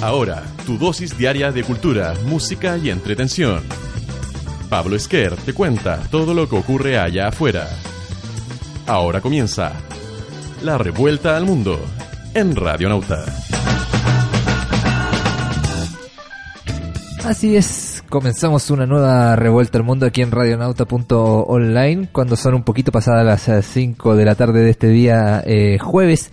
Ahora, tu dosis diaria de cultura, música y entretención. Pablo Esquer te cuenta todo lo que ocurre allá afuera. Ahora comienza La Revuelta al Mundo en Radio Nauta. Así es, comenzamos una nueva revuelta al mundo aquí en radionauta.online cuando son un poquito pasadas las 5 de la tarde de este día eh, jueves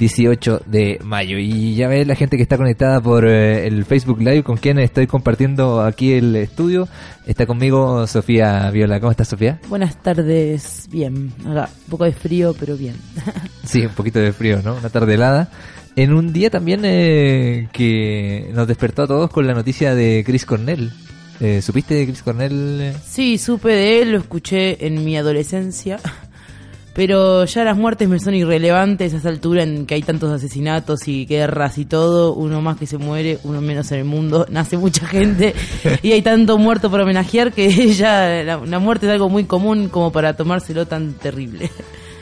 18 de mayo. Y ya ves la gente que está conectada por eh, el Facebook Live con quien estoy compartiendo aquí el estudio. Está conmigo Sofía Viola. ¿Cómo estás, Sofía? Buenas tardes, bien. Acá, un poco de frío, pero bien. sí, un poquito de frío, ¿no? Una tarde helada. En un día también eh, que nos despertó a todos con la noticia de Chris Cornell. Eh, ¿Supiste de Chris Cornell? Sí, supe de él, lo escuché en mi adolescencia. Pero ya las muertes me son irrelevantes a esa altura en que hay tantos asesinatos y guerras y todo. Uno más que se muere, uno menos en el mundo. Nace mucha gente y hay tanto muerto para homenajear que ya la, muerte es algo muy común como para tomárselo tan terrible.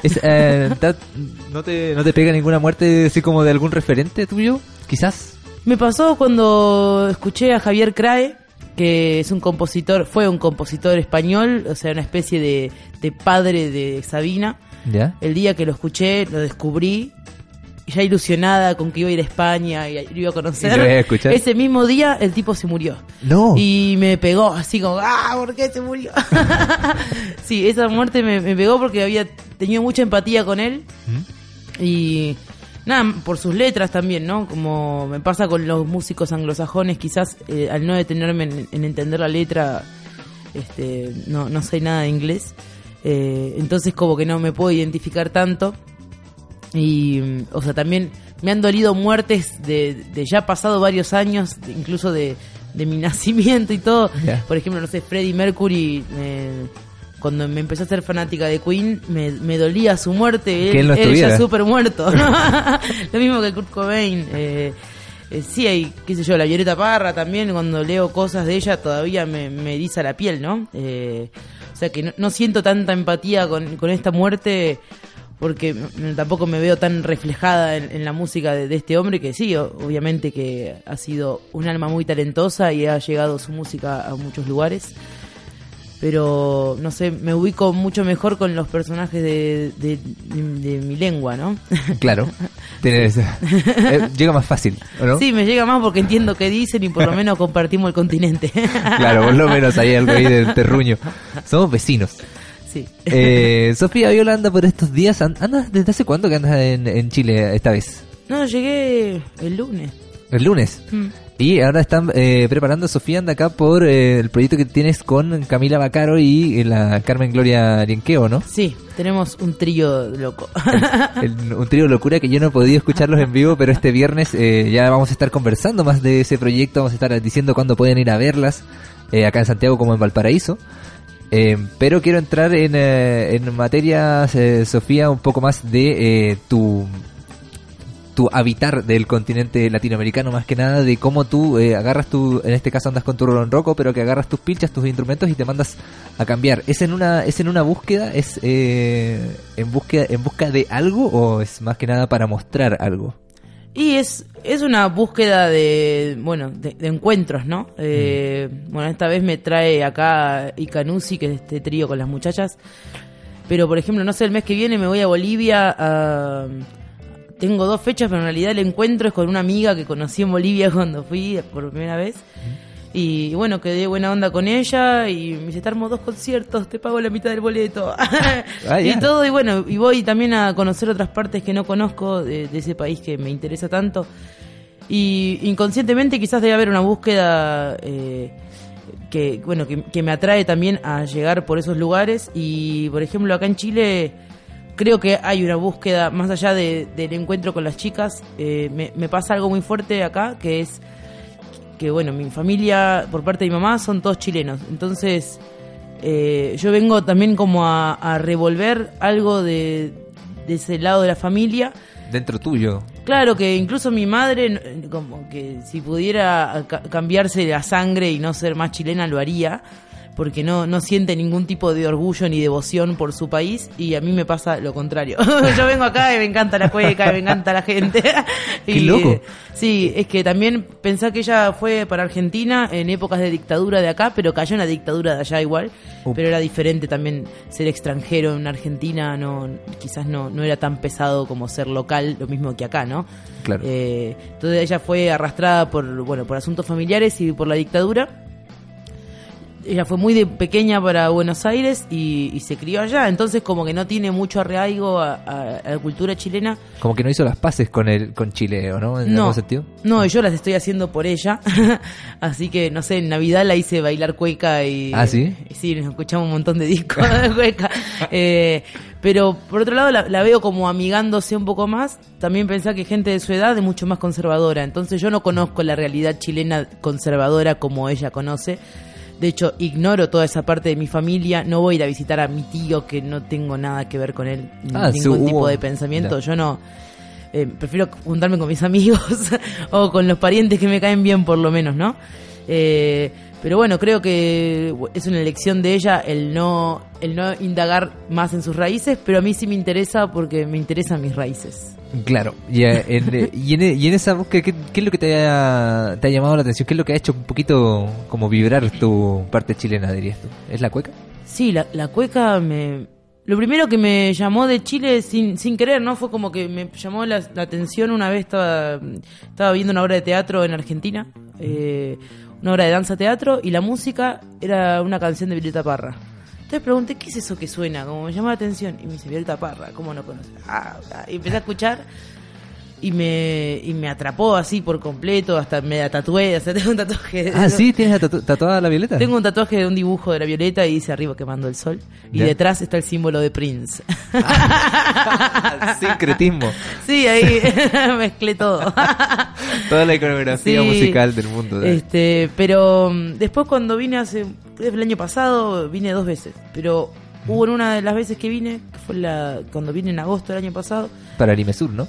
Eh, ¿no, te, ¿No te pega ninguna muerte así como de algún referente tuyo? Quizás. Me pasó cuando escuché a Javier Crae que es un compositor, fue un compositor español, o sea, una especie de, de padre de Sabina. ¿Ya? El día que lo escuché, lo descubrí, ya ilusionada con que iba a ir a España y lo iba a conocer. Ese mismo día el tipo se murió. No. Y me pegó así como, ah, ¿por qué se murió? sí, esa muerte me, pegó porque había tenido mucha empatía con él. ¿Mm? Y nada, por sus letras también, ¿no? Como me pasa con los músicos anglosajones, quizás eh, al no detenerme en, entender la letra, este, no, no sé nada de inglés. Eh, entonces como que no me puedo identificar tanto. Y, mm, o sea, también me han dolido muertes de, de ya pasado varios años, incluso de, de mi nacimiento y todo. Por ejemplo, no sé, Freddie Mercury... Eh, cuando me empecé a ser fanática de Queen, me, dolía su muerte. Que él, él, ya súper muerto. Lo mismo que Kurt Cobain. Eh, eh, sí, hay, qué sé yo, la Violeta Parra también, cuando leo cosas de ella todavía me, me eriza la piel, ¿no? Eh, o sea que no, siento tanta empatía con, con esta muerte porque tampoco me veo tan reflejada en, la música de, de, este hombre que sí, obviamente que ha sido un alma muy talentosa y ha llegado su música a muchos lugares pero no sé, me ubico mucho mejor con los personajes de, de, mi lengua, ¿no? Claro, tienes, eh, llega más fácil, ¿no? Sí, me llega más porque entiendo qué dicen y por lo menos compartimos el continente. Claro, por lo menos hay algo ahí del terruño. Somos vecinos. Sí. Eh, Sofía Viola anda por estos días. ¿Andas desde hace cuánto que andas en, en Chile esta vez? No, llegué el lunes. ¿El lunes? Mm. Y ahora están eh, preparando Sofía anda acá por eh, el proyecto que tienes con Camila Bacaro y eh, la Carmen Gloria Rienqueo, ¿no? Sí, tenemos un trío loco. un trío locura que yo no he podido escucharlos en vivo, pero este viernes ya vamos a estar conversando más de ese proyecto, vamos a estar diciendo cuándo pueden ir a verlas, acá en Santiago como en Valparaíso. pero quiero entrar en, en materias, Sofía, un poco más de tu tu habitar del continente latinoamericano, más que nada de cómo tú eh, agarras tu, en este caso andas con tu rolón roco, pero que agarras tus pinchas, tus instrumentos y te mandas a cambiar. ¿Es en una, es en una búsqueda, es eh, en búsqueda, en busca de algo o es más que nada para mostrar algo? Y es, es una búsqueda de, bueno, de, encuentros, ¿no? Eh, mm. Bueno, esta vez me trae acá Icanusi, que es este trío con las muchachas. Pero, por ejemplo, no sé, el mes que viene me voy a Bolivia a, tengo dos fechas, pero en realidad el encuentro es con una amiga que conocí en Bolivia cuando fui por primera vez. Y bueno, quedé buena onda con ella y me dice, te armo dos conciertos, te pago la mitad del boleto. Ah, y todo, y bueno, y voy también a conocer otras partes que no conozco de, ese país que me interesa tanto. Y inconscientemente quizás debe haber una búsqueda eh, que, bueno, que, que me atrae también a llegar por esos lugares. Y por ejemplo, acá en Chile creo que hay una búsqueda, más allá de- del encuentro con las chicas, eh, me, me pasa algo muy fuerte acá, que es que, bueno, mi familia, por parte de mi mamá, son todos chilenos. Entonces, eh, yo vengo también como a, a revolver algo de, de ese lado de la familia. Dentro tuyo. Claro que incluso mi madre, como que si pudiera ca- cambiarse la sangre y no ser más chilena, lo haría, porque no, no siente ningún tipo de orgullo ni devoción por su país, y a mí me pasa lo contrario. Yo vengo acá y me encanta la cueca, y me encanta la gente. Qué Y, loco. eh, Sí, es que también pensá que ella fue para Argentina en épocas de dictadura de acá, pero cayó en la dictadura de allá igual. Pero era diferente también ser extranjero en Argentina, no quizás no, no era tan pesado como ser local, lo mismo que acá, ¿no? Claro. Eh, entonces ella fue arrastrada por, bueno, por asuntos familiares y por la dictadura. Ella fue muy de pequeña para Buenos Aires y, y se crió allá, entonces como que no tiene mucho arraigo a- a- a la cultura chilena. Como que no hizo las paces con el con Chile, ¿o no? En No, algún sentido. no, yo las estoy haciendo por ella. Así que, no sé, en Navidad la hice bailar cueca y... ¿Ah, sí? y sí, nos escuchamos un montón de discos de cueca. Eh, pero, por otro lado, la, la veo como amigándose un poco más. También pensá que gente de su edad es mucho más conservadora. Entonces yo no conozco la realidad chilena conservadora como ella conoce. De hecho, ignoro toda esa parte de mi familia. No voy a ir a visitar a mi tío, que no tengo nada que ver con él. Ah, sí, ningún hubo- tipo de pensamiento. Yo no eh, prefiero juntarme con mis amigos o con los parientes que me caen bien por lo menos, ¿no? Eh, pero bueno, creo que es una elección de ella el no, el no indagar más en sus raíces, pero a mí sí me interesa porque me interesan mis raíces. Claro. Y, en, eh, y, en, y en esa búsqueda, ¿qué, qué es lo que te ha, te ha llamado la atención? ¿Qué es lo que ha hecho un poquito como vibrar tu parte chilena, dirías tú? ¿Es la cueca? Sí, la, la cueca me... Lo primero que me llamó de Chile sin, sin querer, ¿no? Fue como que me llamó la, la atención una vez estaba, estaba viendo una obra de teatro en Argentina, eh, una obra de danza teatro, y la música era una canción de Violeta Parra. Entonces pregunté, ¿qué es eso que suena? Como me llamó la atención. Y me dice, Violeta Parra, ¿cómo no conoces? Ah. Y empecé a escuchar y me, y me atrapó así por completo, hasta me la tatué, sea, tengo un tatuaje. de- Ah, sí, tienes tatu- tatuada la violeta. tengo un tatuaje de un dibujo de la violeta y dice arriba quemando el sol. Y Ya. detrás está el símbolo de Prince. Sincretismo. sí, ahí mezclé todo. Toda la iconografía Sí. musical del mundo. ¿sabes? este, pero mm, después cuando vine hace el año pasado vine dos veces, pero hubo en una de las veces que vine, que fue la cuando vine en agosto del año pasado, Para el Imesur, ¿no?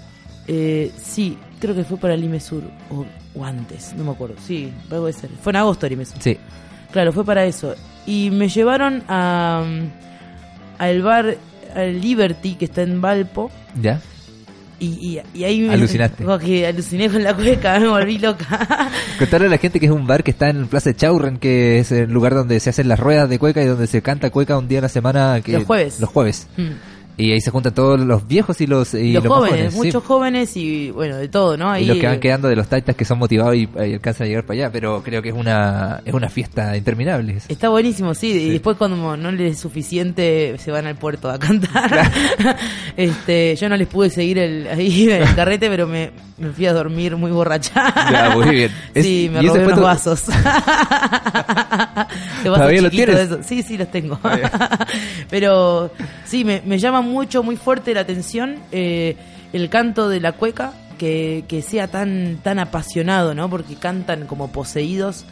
Eh, sí, creo que fue para el Imesur o, o antes, no me acuerdo. Sí, algo de ser. Fue en agosto el Imesur. Sí. Claro, fue para eso. Y me llevaron a al bar al Liberty que está en Valpo ¿Ya? y, y, y ahí me Alucinaste. como que aluciné con la cueca, me volví loca. Contarle a la gente que es un bar que está en Plaza Chaurren, que es el lugar donde se hacen las ruedas de cueca y donde se canta cueca un día a la semana. Que, Los jueves. Los jueves. Mm. Y ahí se juntan todos los viejos y los, y los, jóvenes, sí. muchos jóvenes y bueno, de todo, ¿no? Y los que van quedando de los taitas que son motivados y, y alcanzan a llegar para allá, pero creo que es una es una fiesta interminable. Está buenísimo, sí, Sí. y después cuando no les es suficiente se van al puerto a cantar. este, yo no les pude seguir el, ahí el carrete, pero me, me fui a dormir muy borracha. Ya, muy bien. Es- sí, me robé unos tu- vasos. ¿Todavía chiquitos tienes? Sí, sí, los tengo. pero sí, me, me llama mucho, muy fuerte la atención eh, el canto de la cueca, que, que sea tan, tan apasionado, ¿no? Porque cantan como poseídos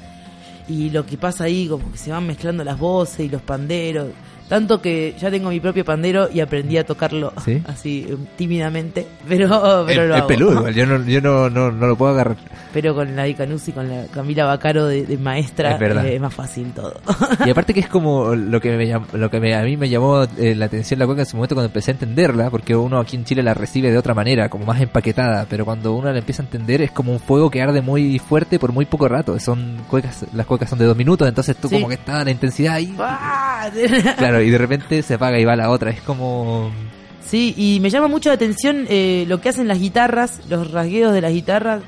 y lo que pasa ahí, como que se van mezclando las voces y los panderos. Tanto que ya tengo mi propio pandero y aprendí a tocarlo ¿Sí? así eh, tímidamente, pero, pero es, lo es hago. peludo, igual, yo no, yo no, no, no lo puedo agarrar. Pero con la Icanusi, con la Camila Bacaro de, de maestra, Es eh, es más fácil todo. Y aparte que es como lo que me lo que me- a mí me llamó eh, la atención la cueca en su momento cuando empecé a entenderla, porque uno aquí en Chile la recibe de otra manera, como más empaquetada, pero cuando uno la empieza a entender es como un fuego que arde muy fuerte por muy poco rato. Son cuecas, las cuecas son de dos minutos, entonces tú Sí. como que está la intensidad ahí. ¡Ah! Claro, y de repente se apaga y va la otra. Es como Sí, y me llama mucho la atención eh, lo que hacen las guitarras, los rasgueos de las guitarras,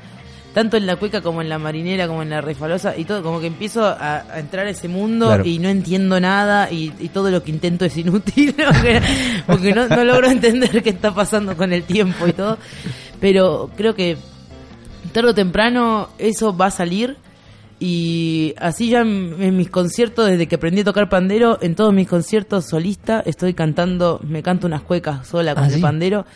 tanto en la cueca como en la marinera, como en la refalosa, y todo, como que empiezo a, a entrar a ese mundo Claro. y no entiendo nada y, y todo lo que intento es inútil, porque, porque no, no logro entender qué está pasando con el tiempo y todo. Pero creo que tarde o temprano eso va a salir Y así ya en, en mis conciertos, desde que aprendí a tocar pandero, en todos mis conciertos solista estoy cantando, me canto unas cuecas sola con Ah, el ¿sí? pandero.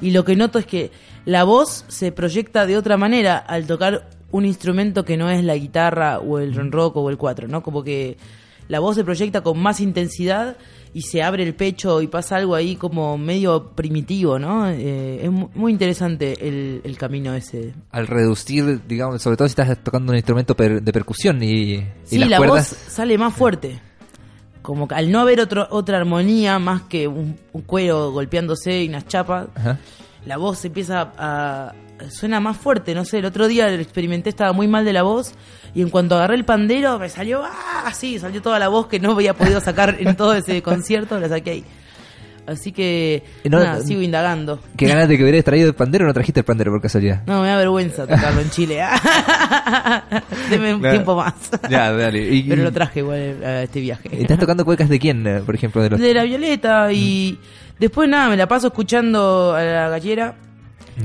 Y lo que noto es que la voz se proyecta de otra manera al tocar un instrumento que no es la guitarra o el ronroco o el cuatro, ¿no? Como que la voz se proyecta con más intensidad y se abre el pecho y pasa algo ahí como medio primitivo, ¿no? Eh, es mu- muy interesante el, el camino ese. Al reducir, digamos, sobre todo si estás tocando un instrumento per- de percusión y, y Sí, las la cuerdas... voz sale más fuerte. Como que al no haber otro, otra armonía más que un, un cuero golpeándose y unas chapas, Ajá. la voz empieza a, suena más fuerte, no sé, el otro día lo experimenté, estaba muy mal de la voz y en cuanto agarré el pandero me salió ah, así, salió toda la voz que no había podido sacar en todo ese concierto, la saqué ahí. Así que no- nada, sigo indagando. Qué ganas de que hubieras traído el pandero o no trajiste el pandero por casualidad. No, me da vergüenza tocarlo en Chile. Deme un Claro. tiempo más. Ya, dale. Y- Pero lo traje igual a este viaje. ¿Estás tocando cuecas de quién, eh, por ejemplo? De los... De la Violeta y después nada, me la paso escuchando a la gallera.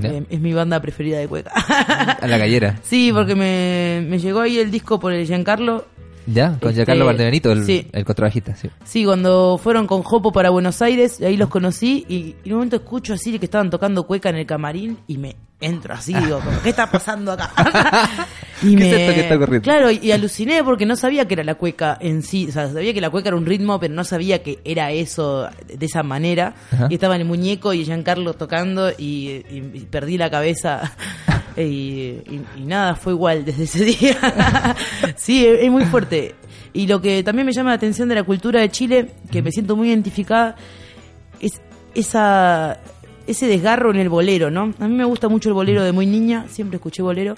Eh, es mi banda preferida de cueca. A la gallera. sí, porque me, me llegó ahí el disco por el Giancarlo. ¿Ya? Con Este, Giancarlo Valdebenito, el, sí. el contrabajista, sí. Sí, cuando fueron con Jopo para Buenos Aires, ahí los conocí y, y en un momento escucho así que estaban tocando cueca en el camarín y me entro así, digo, como, ¿qué está pasando acá? y ¿Qué es esto que está ocurriendo? Claro, y aluciné porque no sabía que era la cueca en sí, o sea, sabía que la cueca era un ritmo, pero no sabía que era eso de esa manera. Ajá. Y estaba el muñeco y Giancarlo tocando y, y- y perdí la cabeza. Y, y- y nada, fue igual desde ese día. sí, es, es muy fuerte. Y lo que también me llama la atención de la cultura de Chile, que me siento muy identificada, es esa ese desgarro en el bolero, ¿no? A mí me gusta mucho el bolero de muy niña, siempre escuché bolero.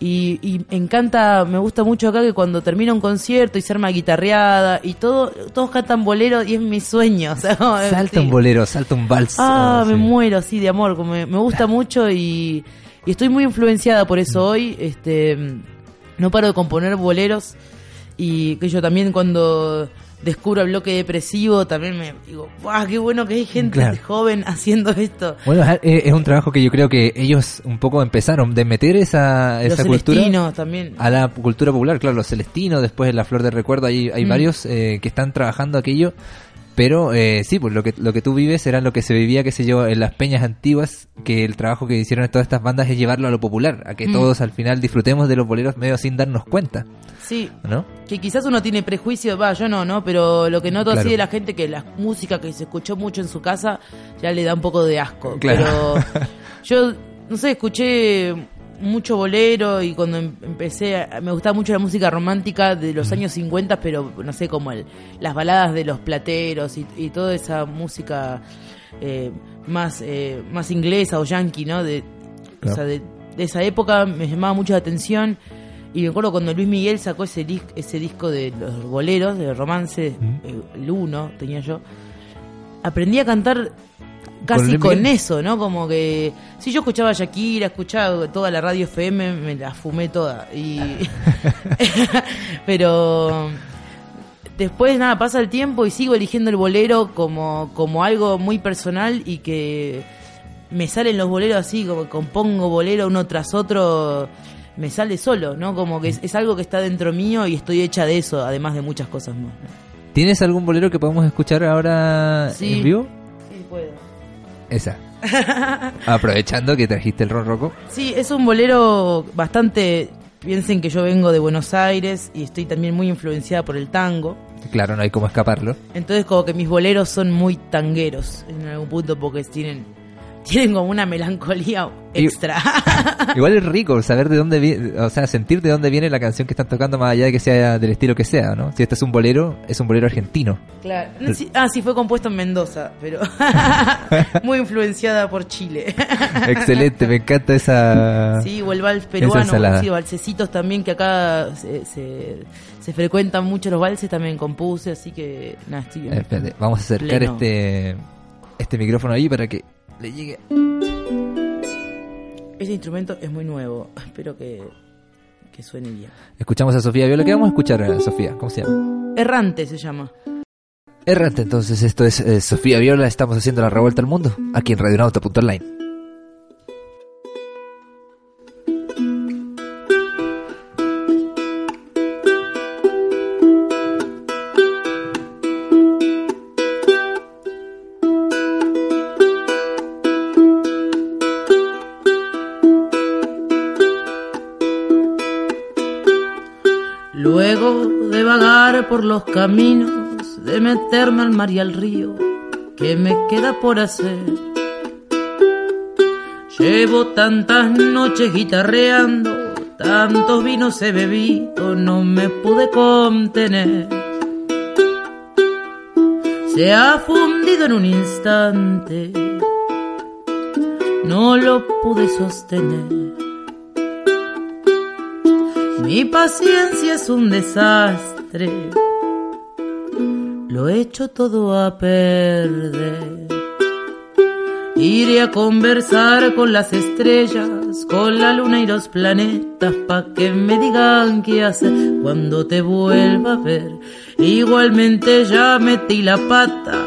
Y, y me encanta, me gusta mucho acá que cuando termina un concierto y se arma guitarreada y todo, todos cantan bolero y es mi sueño. o sea, como- Salta sí. un bolero, salta un vals. Ah, oh, me sí. muero así de amor, como me, me gusta mucho y, y estoy muy influenciada por eso hoy. Este, no paro de componer boleros y que yo también cuando descubro el bloque depresivo también me digo, ¡guau! ¡Qué bueno que hay gente Claro. joven haciendo esto! Bueno, es, un trabajo que yo creo que ellos un poco empezaron de meter esa, Los esa cultura celestinos también. a la cultura popular, claro, los celestinos, después la flor de recuerdo, hay, hay Mm. varios eh, que están trabajando aquello, pero eh, sí, pues lo que, lo que tú vives era lo que se vivía, qué sé yo, en las peñas antiguas, que el trabajo que hicieron todas estas bandas es llevarlo a lo popular, a que Mm. todos al final disfrutemos de los boleros medio sin darnos cuenta, Sí, ¿no? que quizás uno tiene prejuicio, va, yo no, ¿no? Pero lo que noto Claro. así de la gente que la música que se escuchó mucho en su casa ya le da un poco de asco. Claro. Pero yo, no sé, escuché mucho bolero y cuando em- empecé, a- me gustaba mucho la música romántica de los años 50, pero no sé, como el, las baladas de los plateros y, y toda esa música eh, más, eh, más inglesa o yankee, ¿no? De, o sea, de, de esa época me llamaba mucho la atención. Y me acuerdo cuando Luis Miguel sacó ese, ese disco de los boleros, de romance, eh, el uno tenía yo, aprendí a cantar casi con, Miguel? eso, ¿no? Como que si yo escuchaba a Shakira, escuchaba toda la radio FM, me la fumé toda. Y pero después nada, pasa el tiempo y sigo eligiendo el bolero como, como algo muy personal y que me salen los boleros así, como que compongo bolero uno tras otro, me sale solo, ¿no? Como que es, es algo que está dentro mío y estoy hecha de eso, además de muchas cosas más. ¿Tienes algún bolero que podamos escuchar ahora Sí. en vivo? Sí, puedo. Esa. Aprovechando que trajiste el ron roco. Sí, es un bolero bastante... Piensen que yo vengo de Buenos Aires y estoy también muy influenciada por el tango. Claro, no hay cómo escaparlo. Entonces como que mis boleros son muy tangueros en algún punto porque tienen, tienen como una melancolía extra. Igual es rico saber de dónde viene, o sea, sentir de dónde viene la canción que están tocando más allá de que sea del estilo que sea, ¿no? Si este es un bolero, es un bolero argentino. claro. Ah, sí, fue compuesto en Mendoza, pero muy influenciada por Chile. Excelente, me encanta esa... Sí, o el vals peruano, sí, valsecitos también, que acá se, se, se frecuentan mucho los valses, también compuse, así que nada, estoy... Eh, espérate, vamos a acercar Pleno. este este micrófono ahí para que le llegue. Ese instrumento es muy nuevo, espero que, que suene bien. Escuchamos a Sofía Viola. ¿Qué vamos a escuchar a Sofía? ¿Cómo se llama? Errante se llama. Errante, entonces esto es eh, Sofía Viola, estamos haciendo la revuelta al mundo, aquí en radionauta.online. por los caminos, de meterme al mar y al río, ¿qué me queda por hacer? Llevo tantas noches guitarreando, tantos vinos he bebido, no me pude contener. Se ha fundido en un instante, no lo pude sostener. Mi paciencia es un desastre, lo he hecho todo a perder. Iré a conversar con las estrellas, con la luna y los planetas, pa' que me digan qué hacer cuando te vuelva a ver. Igualmente ya metí la pata,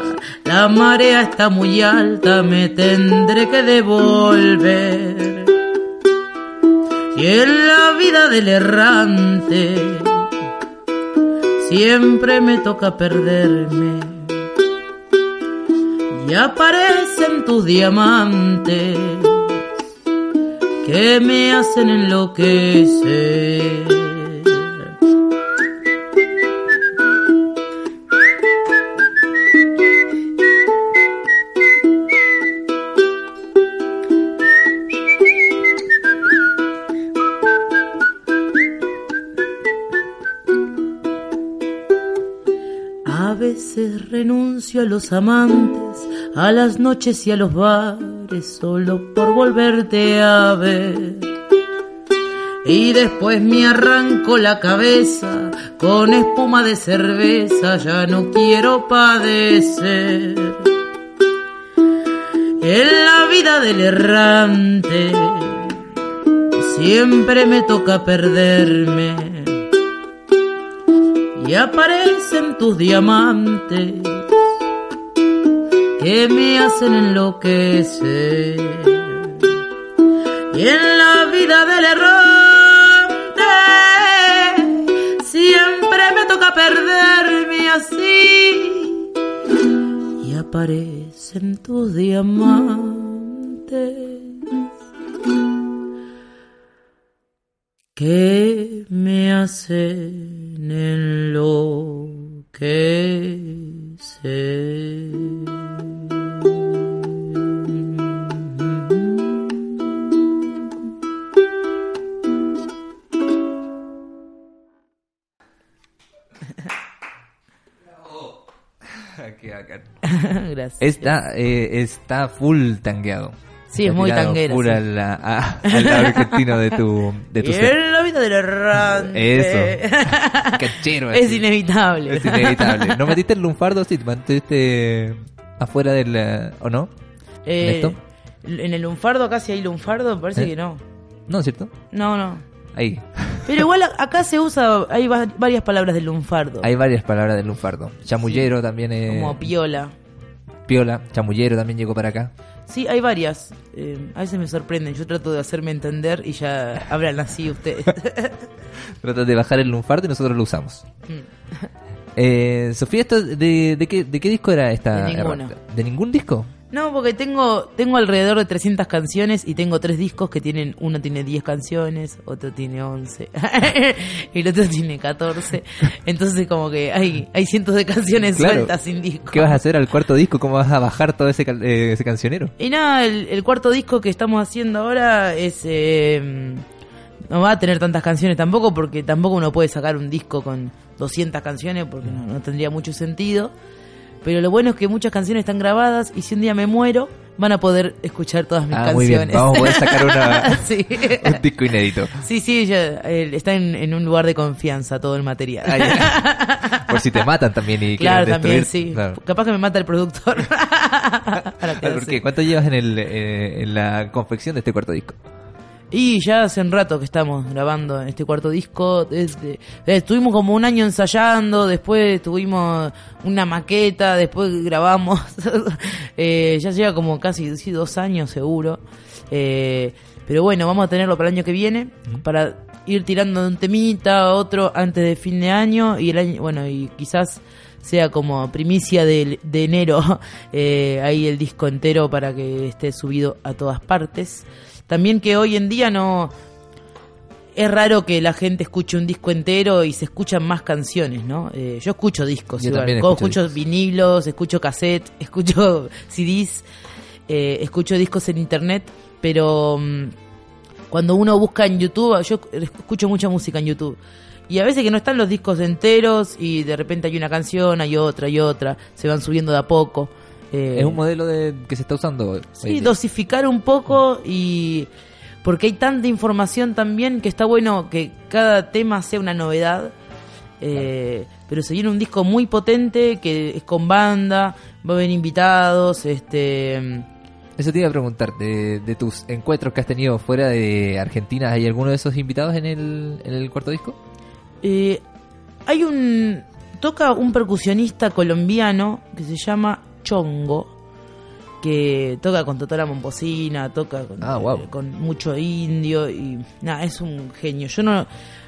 la marea está muy alta, me tendré que devolver. Y en la vida del errante, siempre me toca perderme y aparecen tus diamantes que me hacen enloquecer. Renuncio a los amantes, a las noches y a los bares, solo por volverte a ver. Y después me arranco la cabeza con espuma de cerveza, ya no quiero padecer. En la vida del errante siempre me toca perderme y aparecen tus diamantes que me hacen enloquecer. Y en la vida del errante siempre me toca perderme así y aparecen tus diamantes que me hacen enloquecer. Gracias. Está, eh, está full tangueado. Sí, es muy tanguera, full sí. al, a- al lado argentino de tu, de tu Y ser. en la vida del errante. Eso. Cachero. es así. inevitable. Es inevitable. ¿No metiste el lunfardo? Sí, te mantuviste afuera del... eh, ¿O no? Eh, ¿Esto? en el lunfardo, acá si hay lunfardo, me parece ¿Eh? que no. No, ¿cierto? No, no. Ahí. Pero igual acá se usa, hay va- varias palabras del lunfardo. Hay varias palabras del lunfardo. Chamullero también es... Como piola. Piola. Chamullero también llegó para acá. Sí, hay varias. Eh, a veces me sorprenden. Yo trato de hacerme entender y ya hablan así ustedes. Tratas de bajar el lunfardo y nosotros lo usamos. Mm. Eh, Sofía, ¿esto de, de, qué, ¿de qué disco era esta? De? ¿De ningún disco? No, porque tengo tengo alrededor de 300 canciones y tengo tres discos que tienen... Uno tiene 10 canciones, otro tiene 11 y el otro tiene 14. Entonces como que hay, hay cientos de canciones Claro. sueltas sin disco. ¿Qué vas a hacer al cuarto disco? ¿Cómo vas a bajar todo ese, eh, ese cancionero? Y nada, el, el cuarto disco que estamos haciendo ahora es... eh, no va a tener tantas canciones tampoco porque tampoco uno puede sacar un disco con 200 canciones porque no, no tendría mucho sentido. Pero lo bueno es que muchas canciones están grabadas y si un día me muero van a poder escuchar todas mis Ah, muy bien. canciones. Vamos a poder sacar una, sí. un disco inédito. sí, sí, ya, eh, está en, en un lugar de confianza todo el material. Ah. Por si te matan también y claro, también sí. Claro. Capaz que me mata el productor. ¿Cuánto llevas en, el, eh, en la confección de este cuarto disco? Y ya hace un rato que estamos grabando en este cuarto disco. Desde, eh, estuvimos como un año ensayando, después tuvimos una maqueta, después grabamos. Eh, ya lleva como casi sí, dos años seguro. Eh, pero bueno, vamos a tenerlo para el año que viene, para ir tirando de un temita, otro antes de fin de año y el año, bueno, y quizás sea como primicia de, de enero eh, ahí el disco entero para que esté subido a todas partes. También que hoy en día no es raro que la gente escuche un disco entero y se escuchan más canciones, ¿no? Eh, yo escucho discos, Yo también escucho escucho vinilos, escucho cassette, escucho CDs, eh, escucho discos en internet, pero mm, cuando uno busca en YouTube, yo escucho mucha música en YouTube. Y a veces que no están los discos enteros y de repente hay una canción, hay otra, hay otra, se van subiendo de a poco. Eh, Es un modelo de, que se está usando. Sí, dosificar un poco y porque hay tanta información también que está bueno que cada tema sea una novedad. Eh, pero se viene un disco muy potente que es con banda, va a haber invitados, este Eso te iba a preguntar, de, de tus encuentros que has tenido fuera de Argentina, ¿hay alguno de esos invitados en el, en el cuarto disco? eh, hay un toca un percusionista colombiano que se llama Chongo que toca con Totora Momposina, toca con, Ah, wow. eh, con mucho indio y nada, es un genio. Yo no,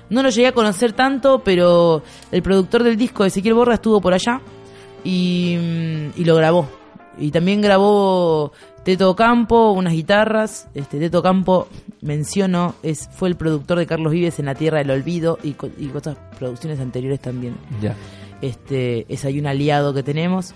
no lo llegué a conocer tanto, pero el productor del disco, Ezequiel Borra, estuvo por allá y, mm, y lo grabó. Y también grabó Teto Campo, unas guitarras. Este Teto Campo, menciono, es, fue el productor de Carlos Vives en La Tierra del Olvido y, co- y otras producciones anteriores también. Ya. Este, es ahí un aliado que tenemos.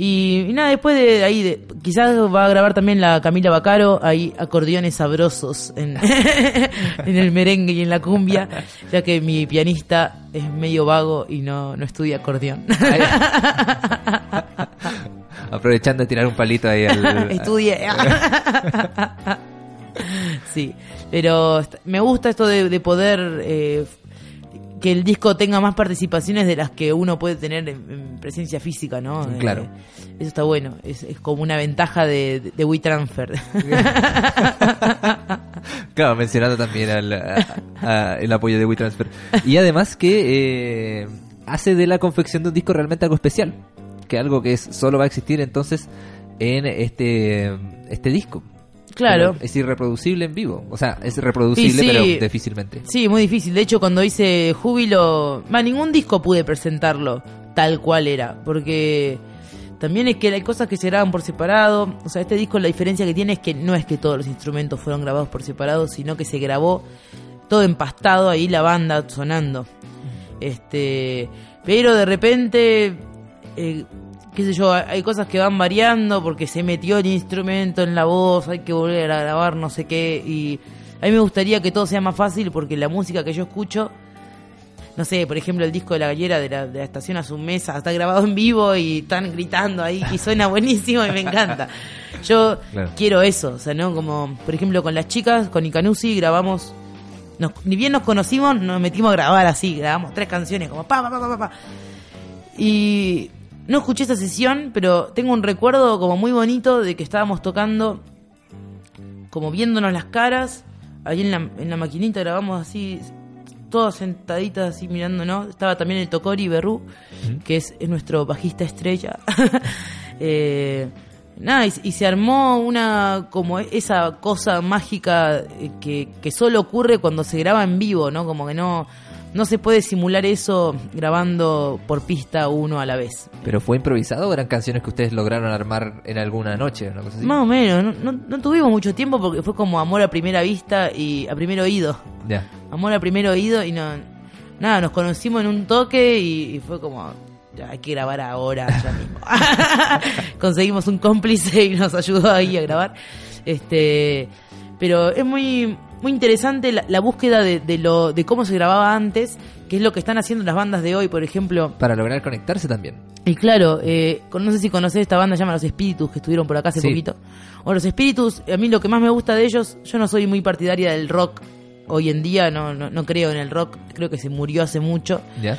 Y, y nada, después de ahí, de- quizás va a grabar también la Camila Bacaro, hay acordeones sabrosos en, en el merengue y en la cumbia, ya que mi pianista es medio vago y no, no estudia acordeón. Aprovechando de tirar un palito ahí al... Estudié. sí, pero me gusta esto de, de poder eh, que el disco tenga más participaciones de las que uno puede tener en, en presencia física, ¿no? Eh, Claro. eso está bueno, es, es como una ventaja de, de, de WeTransfer. Claro, mencionando también al, a- a- el apoyo de WeTransfer. Y además que eh, hace de la confección de un disco realmente algo especial. Que algo que es, solo va a existir entonces en este, este disco. Claro. Pero Es irreproducible en vivo. O sea, es reproducible, sí. pero difícilmente. Sí, muy difícil. De hecho, cuando hice Júbilo, va, ningún disco pude presentarlo tal cual era, porque también es que hay cosas que se graban por separado. O sea, este disco la diferencia que tiene es que no es que todos los instrumentos fueron grabados por separado, sino que se grabó todo empastado ahí la banda sonando. Este, pero de repente eh, qué sé yo, hay cosas que van variando porque se metió el instrumento en la voz, hay que volver a grabar no sé qué y a mí me gustaría que todo sea más fácil porque la música que yo escucho no sé, por ejemplo, el disco de la gallera de la, de la estación a su mesa está grabado en vivo y están gritando ahí y suena buenísimo y me encanta. Yo Claro. quiero eso, o sea, ¿no? Como, por ejemplo, con las chicas, con Icanusi grabamos, nos- ni bien nos conocimos, nos metimos a grabar así, grabamos tres canciones, como pa, pa, pa, pa, pa, pa. Y no escuché esa sesión, pero tengo un recuerdo como muy bonito de que estábamos tocando, como viéndonos las caras, ahí en la, en la maquinita grabamos así, todos sentaditas así mirándonos. Estaba también el Tocori Berrú, que es, es nuestro bajista estrella. Eh, nada, y, y se armó una, como esa cosa mágica eh, que, que solo ocurre cuando se graba en vivo, ¿no? Como que no, no se puede simular eso grabando por pista uno a la vez. ¿Pero fue improvisado o eran canciones que ustedes lograron armar en alguna noche? Una cosa así? Más o menos, no, no- no tuvimos mucho tiempo porque fue como amor a primera vista y a primer oído. Ya. Amor a primer oído y no. Nada, nos conocimos en un toque y, y fue como. "Ya, hay que grabar ahora, ya mismo. Conseguimos un cómplice y nos ayudó ahí a grabar. Este. Pero es muy. Muy interesante la, la búsqueda de, de lo de cómo se grababa antes, que es lo que están haciendo las bandas de hoy, por ejemplo. Para lograr conectarse también. Y claro, eh, no sé si conocés esta banda, llama Los Espíritus, que estuvieron por acá hace Sí. poquito. Bueno, Los Espíritus, a mí lo que más me gusta de ellos, yo no soy muy partidaria del rock hoy en día, no, no, no creo en el rock, creo que se murió hace mucho. ¿Ya?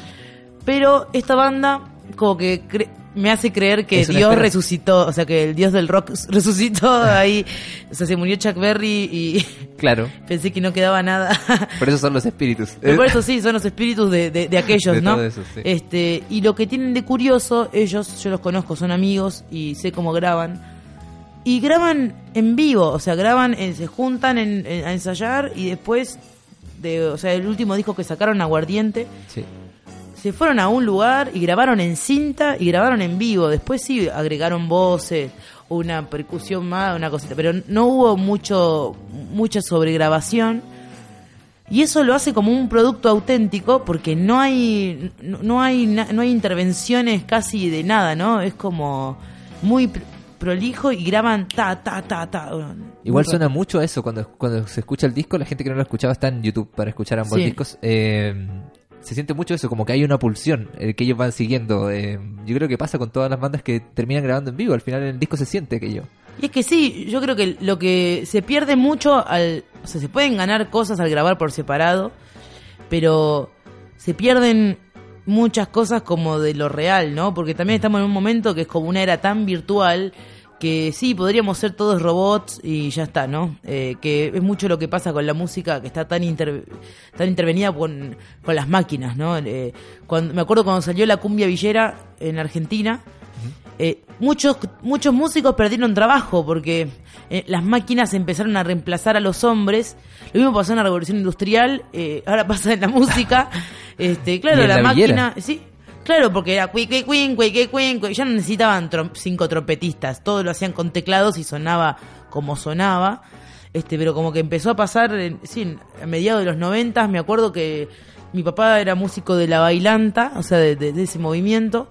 Pero esta banda, como que cre- me hace creer que Dios espera. resucitó, o sea, que el Dios del rock resucitó ahí. O sea, se murió Chuck Berry y Claro. pensé que no quedaba nada. Por eso son los espíritus. Pero por eso sí, son los espíritus de, de- de aquellos, De ¿no? todo eso, sí. Este, y lo que tienen de curioso, ellos, yo los conozco, son amigos y sé cómo graban. Y graban en vivo, o sea, graban, eh, se juntan en- en- a ensayar y después, de, o sea, el último disco que sacaron, Aguardiente, Sí. Se fueron a un lugar y grabaron en cinta y grabaron en vivo. Después sí agregaron voces, una percusión más, una cosita, pero no hubo mucho mucha sobregrabación. Y eso lo hace como un producto auténtico porque no hay no, hay no hay intervenciones casi de nada, ¿no? Es como muy pr- prolijo y graban ta ta ta ta. Igual suena mucho eso cuando, cuando se escucha el disco, la gente que no lo escuchaba está en YouTube para escuchar ambos Sí. discos. eh, se siente mucho eso, como que hay una pulsión eh, que ellos van siguiendo. eh, yo creo que pasa con todas las bandas que terminan grabando en vivo, al final en el disco se siente aquello. Y es que sí, yo creo que lo que se pierde mucho al. O sea, se pueden ganar cosas al grabar por separado, pero se pierden muchas cosas como de lo real, ¿no? Porque también estamos en un momento que es como una era tan virtual que sí, podríamos ser todos robots y ya está, ¿no? Eh, que es mucho lo que pasa con la música que está tan inter- tan intervenida con, con las máquinas, ¿no? Eh, cuando, me acuerdo cuando salió la cumbia villera en Argentina, eh, muchos, muchos músicos perdieron trabajo porque eh, las máquinas empezaron a reemplazar a los hombres. Lo mismo pasó en la revolución industrial, eh, ahora pasa en la música. Este, claro, la, la máquina, sí, claro, porque era cui, cui, cuin, cui, cui, cuin, cui. ya no necesitaban trom- cinco trompetistas, todo lo hacían con teclados y sonaba como sonaba. Este, pero como que empezó a pasar, en- sí, a mediados de los noventas, me acuerdo que mi papá era músico de la bailanta, o sea, de- de- de ese movimiento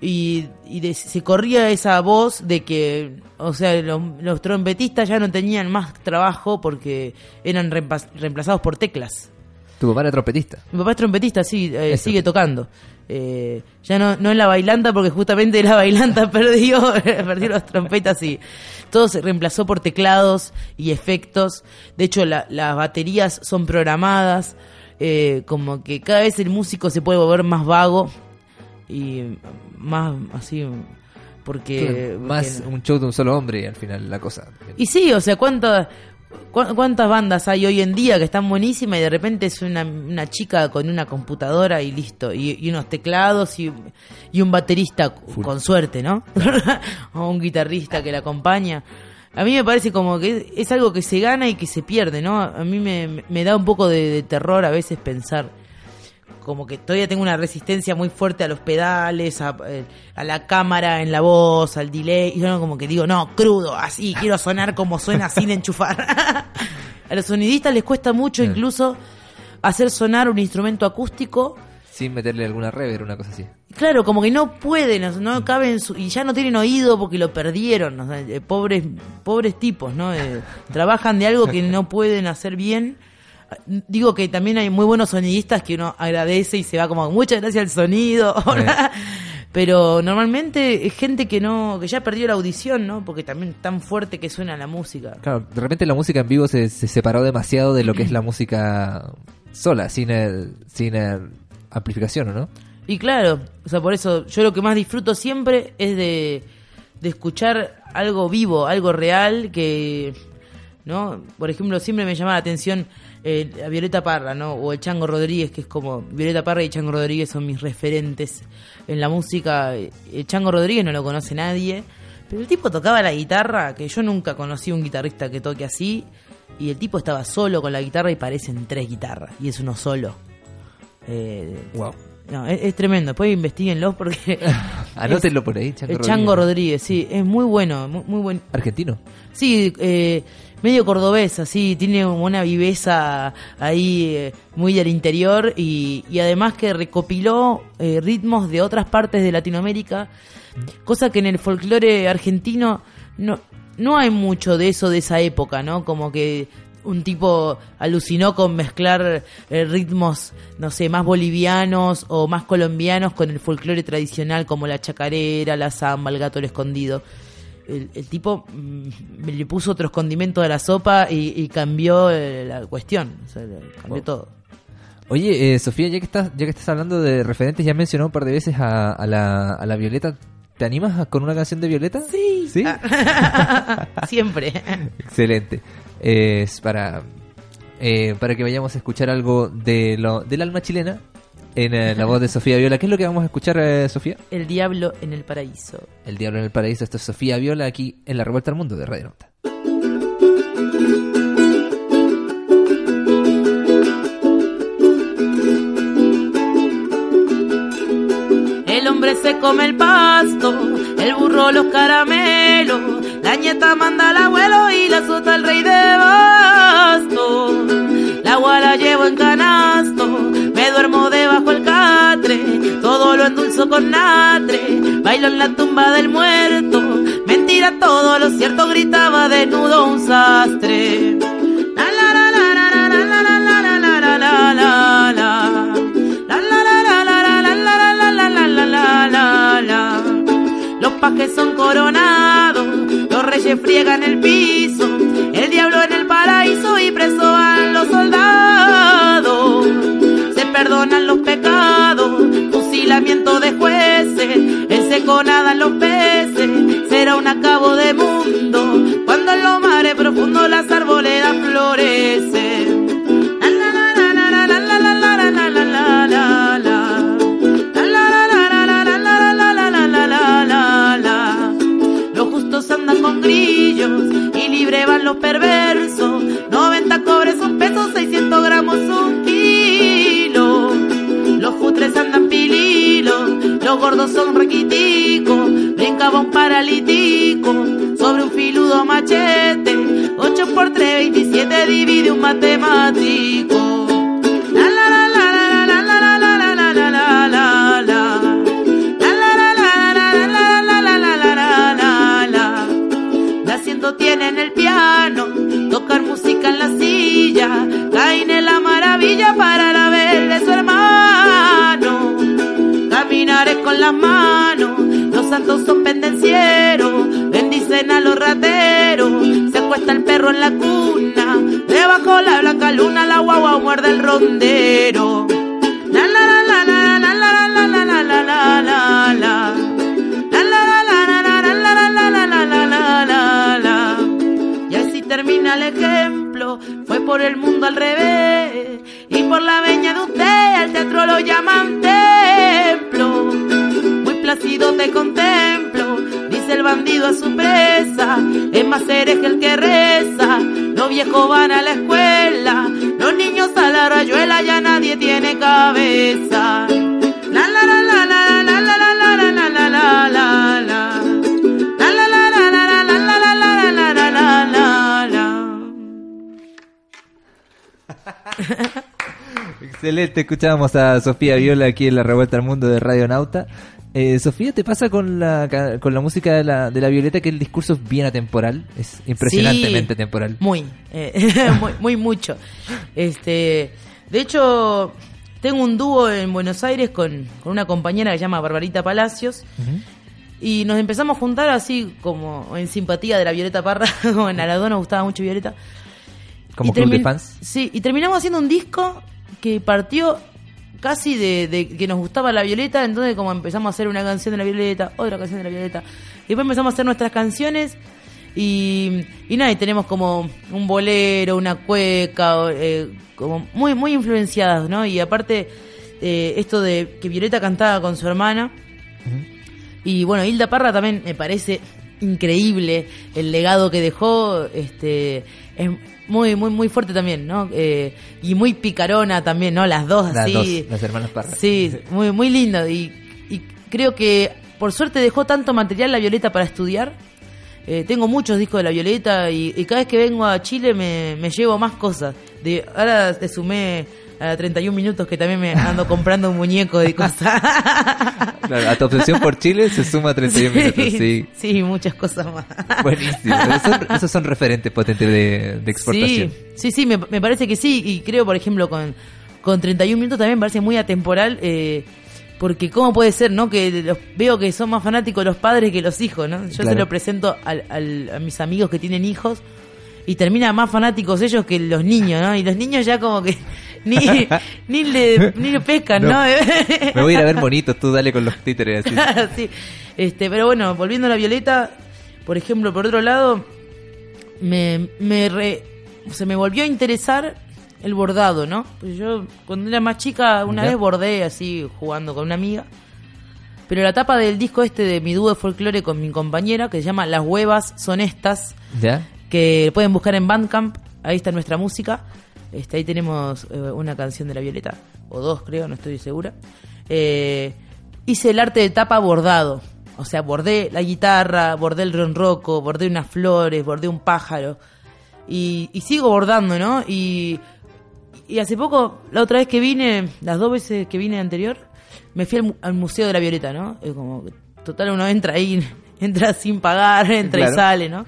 y, y de- se corría esa voz de que, o sea, los, los trompetistas ya no tenían más trabajo porque eran reemplazados por teclas. Tu papá era trompetista. Mi papá es trompetista, sí, eh, sigue tocando. Eh, ya no, no en la bailanta porque justamente la bailanta perdió, perdió las trompetas y todo se reemplazó por teclados y efectos. De hecho, la- las baterías son programadas, eh, como que cada vez el músico se puede volver más vago y más así, porque... Más porque- un show de un solo hombre al final la cosa. y sí, o sea, ¿cuántas, cu- cuántas bandas hay hoy en día que están buenísimas y de repente es una, una chica con una computadora y listo, y, y unos teclados y, y un baterista con suerte, ¿no? o un guitarrista que la acompaña. A mí me parece como que es algo que se gana y que se pierde, ¿no? A mí me, me da un poco de, de terror a veces pensar como que todavía tengo una resistencia muy fuerte a los pedales, a, eh, a la cámara en la voz, al delay. Y yo no, como que digo, no, crudo, así, quiero sonar como suena sin enchufar. a los sonidistas les cuesta mucho incluso hacer sonar un instrumento acústico. Sin meterle alguna reverb, una cosa así. Claro, como que no pueden, no, no caben su- y ya no tienen oído porque lo perdieron. o sea, eh, pobres, pobres tipos, ¿no? Eh, trabajan de algo que no pueden hacer bien. Digo que también hay muy buenos sonidistas que uno agradece y se va como muchas gracias al sonido. Pero normalmente es gente que no, que ya perdió la audición, ¿no? Porque también es tan fuerte que suena la música. Claro, de repente la música en vivo se, se separó demasiado de lo que es la música sola, sin, el- sin el amplificación, ¿o ¿no? Y claro, o sea, por eso yo lo que más disfruto siempre es de, de escuchar algo vivo, algo real que, ¿no? Por ejemplo, siempre me llama la atención eh, a Violeta Parra, ¿no? O el Chango Rodríguez, que es como Violeta Parra y Chango Rodríguez son mis referentes en la música. El Chango Rodríguez no lo conoce nadie, pero el tipo tocaba la guitarra, que yo nunca conocí un guitarrista que toque así, y el tipo estaba solo con la guitarra y parecen tres guitarras, y es uno solo. Eh, Wow. No, es, es tremendo. Después investiguenlo porque. Anótenlo por ahí, Chango el Chango Rodríguez. Sí, es muy bueno, muy, muy buen. Argentino. Sí, eh, medio cordobés, así, tiene una viveza ahí eh, muy del interior y, y además que recopiló eh, ritmos de otras partes de Latinoamérica, cosa que en el folclore argentino no, no hay mucho de eso de esa época, ¿no? Como que un tipo alucinó con mezclar eh, ritmos, no sé, más bolivianos o más colombianos con el folclore tradicional como la chacarera, la samba, el gato el escondido el, el tipo mm, le puso otros condimentos a la sopa y, y cambió eh, la cuestión, o sea, cambió todo. Oye, eh, Sofía, ya que estás ya que estás hablando de referentes, ya has mencionado un par de veces a, a la, a la Violeta. ¿Te animas a- con una canción de Violeta? Sí. ¿Sí? Siempre. Excelente. Es para, eh, para que vayamos a escuchar algo de lo, del alma chilena en eh, la voz de Sofía Viola. ¿Qué es lo que vamos a escuchar, eh, Sofía? El diablo en el paraíso. El Diablo en el Paraíso. Esto es Sofía Viola aquí en La Revuelta al Mundo de Radio Nota. El hombre se come el pasto, el burro los caramelos, la nieta manda al abuelo y la sota al rey de basto. la agua la llevo en canasto, me duermo debajo el catre, todo lo endulzo con natre, bailo en la tumba del muerto, mentira todo, lo cierto gritaba desnudo un sastre. La la Los pajes son coronados, los reyes friegan el piso, el diablo en el paraíso y preso a los soldados. Paralítico sobre un filudo machete. 8 por 3, 27 divide un matemático. La la la la la la la la la la la la la la. Tiene en el piano, tocar música en la silla, caen en la maravilla para la vez de su hermano. Caminaré con las manos, los santos son pendencieros, bendicen a los rateros, se acuesta el perro en la cuna, debajo la blanca luna la guagua muerde el rondero. La la termina el ejemplo, fue por el mundo al revés y por la bandido a su presa, es más hereje el que reza, los viejos van a la escuela, los niños a la rayuela, ya nadie tiene cabeza. La la la la. Excelente, escuchábamos a Sofía Viola aquí en la Revuelta al Mundo de Radio Nauta. Eh, Sofía, ¿te pasa con la, con la música de la, de la Violeta que el discurso es bien atemporal? Es impresionantemente Sí, temporal. Muy, eh, muy, muy mucho. Este, de hecho, tengo un dúo en Buenos Aires con, con una compañera que se llama Barbarita Palacios. Y nos empezamos a juntar así como en simpatía de la Violeta Parra, como en Aradón nos gustaba mucho Violeta. Como club de fans. Sí, y terminamos haciendo un disco que partió casi de, de que nos gustaba la Violeta, entonces como empezamos a hacer una canción de la Violeta, otra canción de la Violeta, y después empezamos a hacer nuestras canciones y, y nada, y tenemos como un bolero, una cueca, eh, como muy, muy influenciadas, ¿no? Y aparte, eh, esto de que Violeta cantaba con su hermana, y bueno, Hilda Parra también me parece increíble el legado que dejó, este es muy muy muy fuerte también, ¿no? Eh, y muy picarona también, ¿no? Las dos Las así. dos, las hermanas Parra. Sí, muy muy lindo y, y creo que por suerte dejó tanto material la Violeta para estudiar. Eh, tengo muchos discos de la Violeta y, y cada vez que vengo a Chile me, me llevo más cosas. De, ahora te sumé a 31 minutos que también me ando comprando un muñeco de cosas. Claro, a tu obsesión por Chile se suma 31 minutos, sí. sí, muchas cosas más. Buenísimo. Esos son, esos son referentes potentes de, de exportación. Sí, sí, sí, me, me parece que sí. Y creo, por ejemplo, con, con 31 minutos también me parece muy atemporal. Eh, porque cómo puede ser, ¿no? Que los, veo que son más fanáticos los padres que los hijos, ¿no? Yo se lo presento al- al- a mis amigos que tienen hijos y terminan más fanáticos ellos que los niños, ¿no? Y los niños ya como que ni, ni, le, ni le pescan, ¿no? No. Me voy a ir a ver monitos, tú dale con los títeres así. sí. Este, pero bueno, volviendo a la Violeta, por ejemplo, por otro lado, me, me re- se me volvió a interesar el bordado, ¿no? Pues yo cuando era más chica una Ya. vez bordé así jugando con una amiga. Pero la tapa del disco este de mi dúo de folclore con mi compañera, que se llama Las huevas son estas, ¿Ya? que pueden buscar en Bandcamp, ahí está nuestra música. Este, ahí tenemos eh, una canción de la Violeta, o dos creo, no estoy segura. Eh, hice el arte de tapa bordado, o sea, bordé la guitarra, bordé el ronroco, bordé unas flores, bordé un pájaro. Y, y sigo bordando, ¿no? Y, y hace poco, la otra vez que vine, las dos veces que vine anterior, me fui al, al Museo de la Violeta, ¿no? Es como, total, uno entra ahí, entra sin pagar, entra Claro. y sale, ¿no?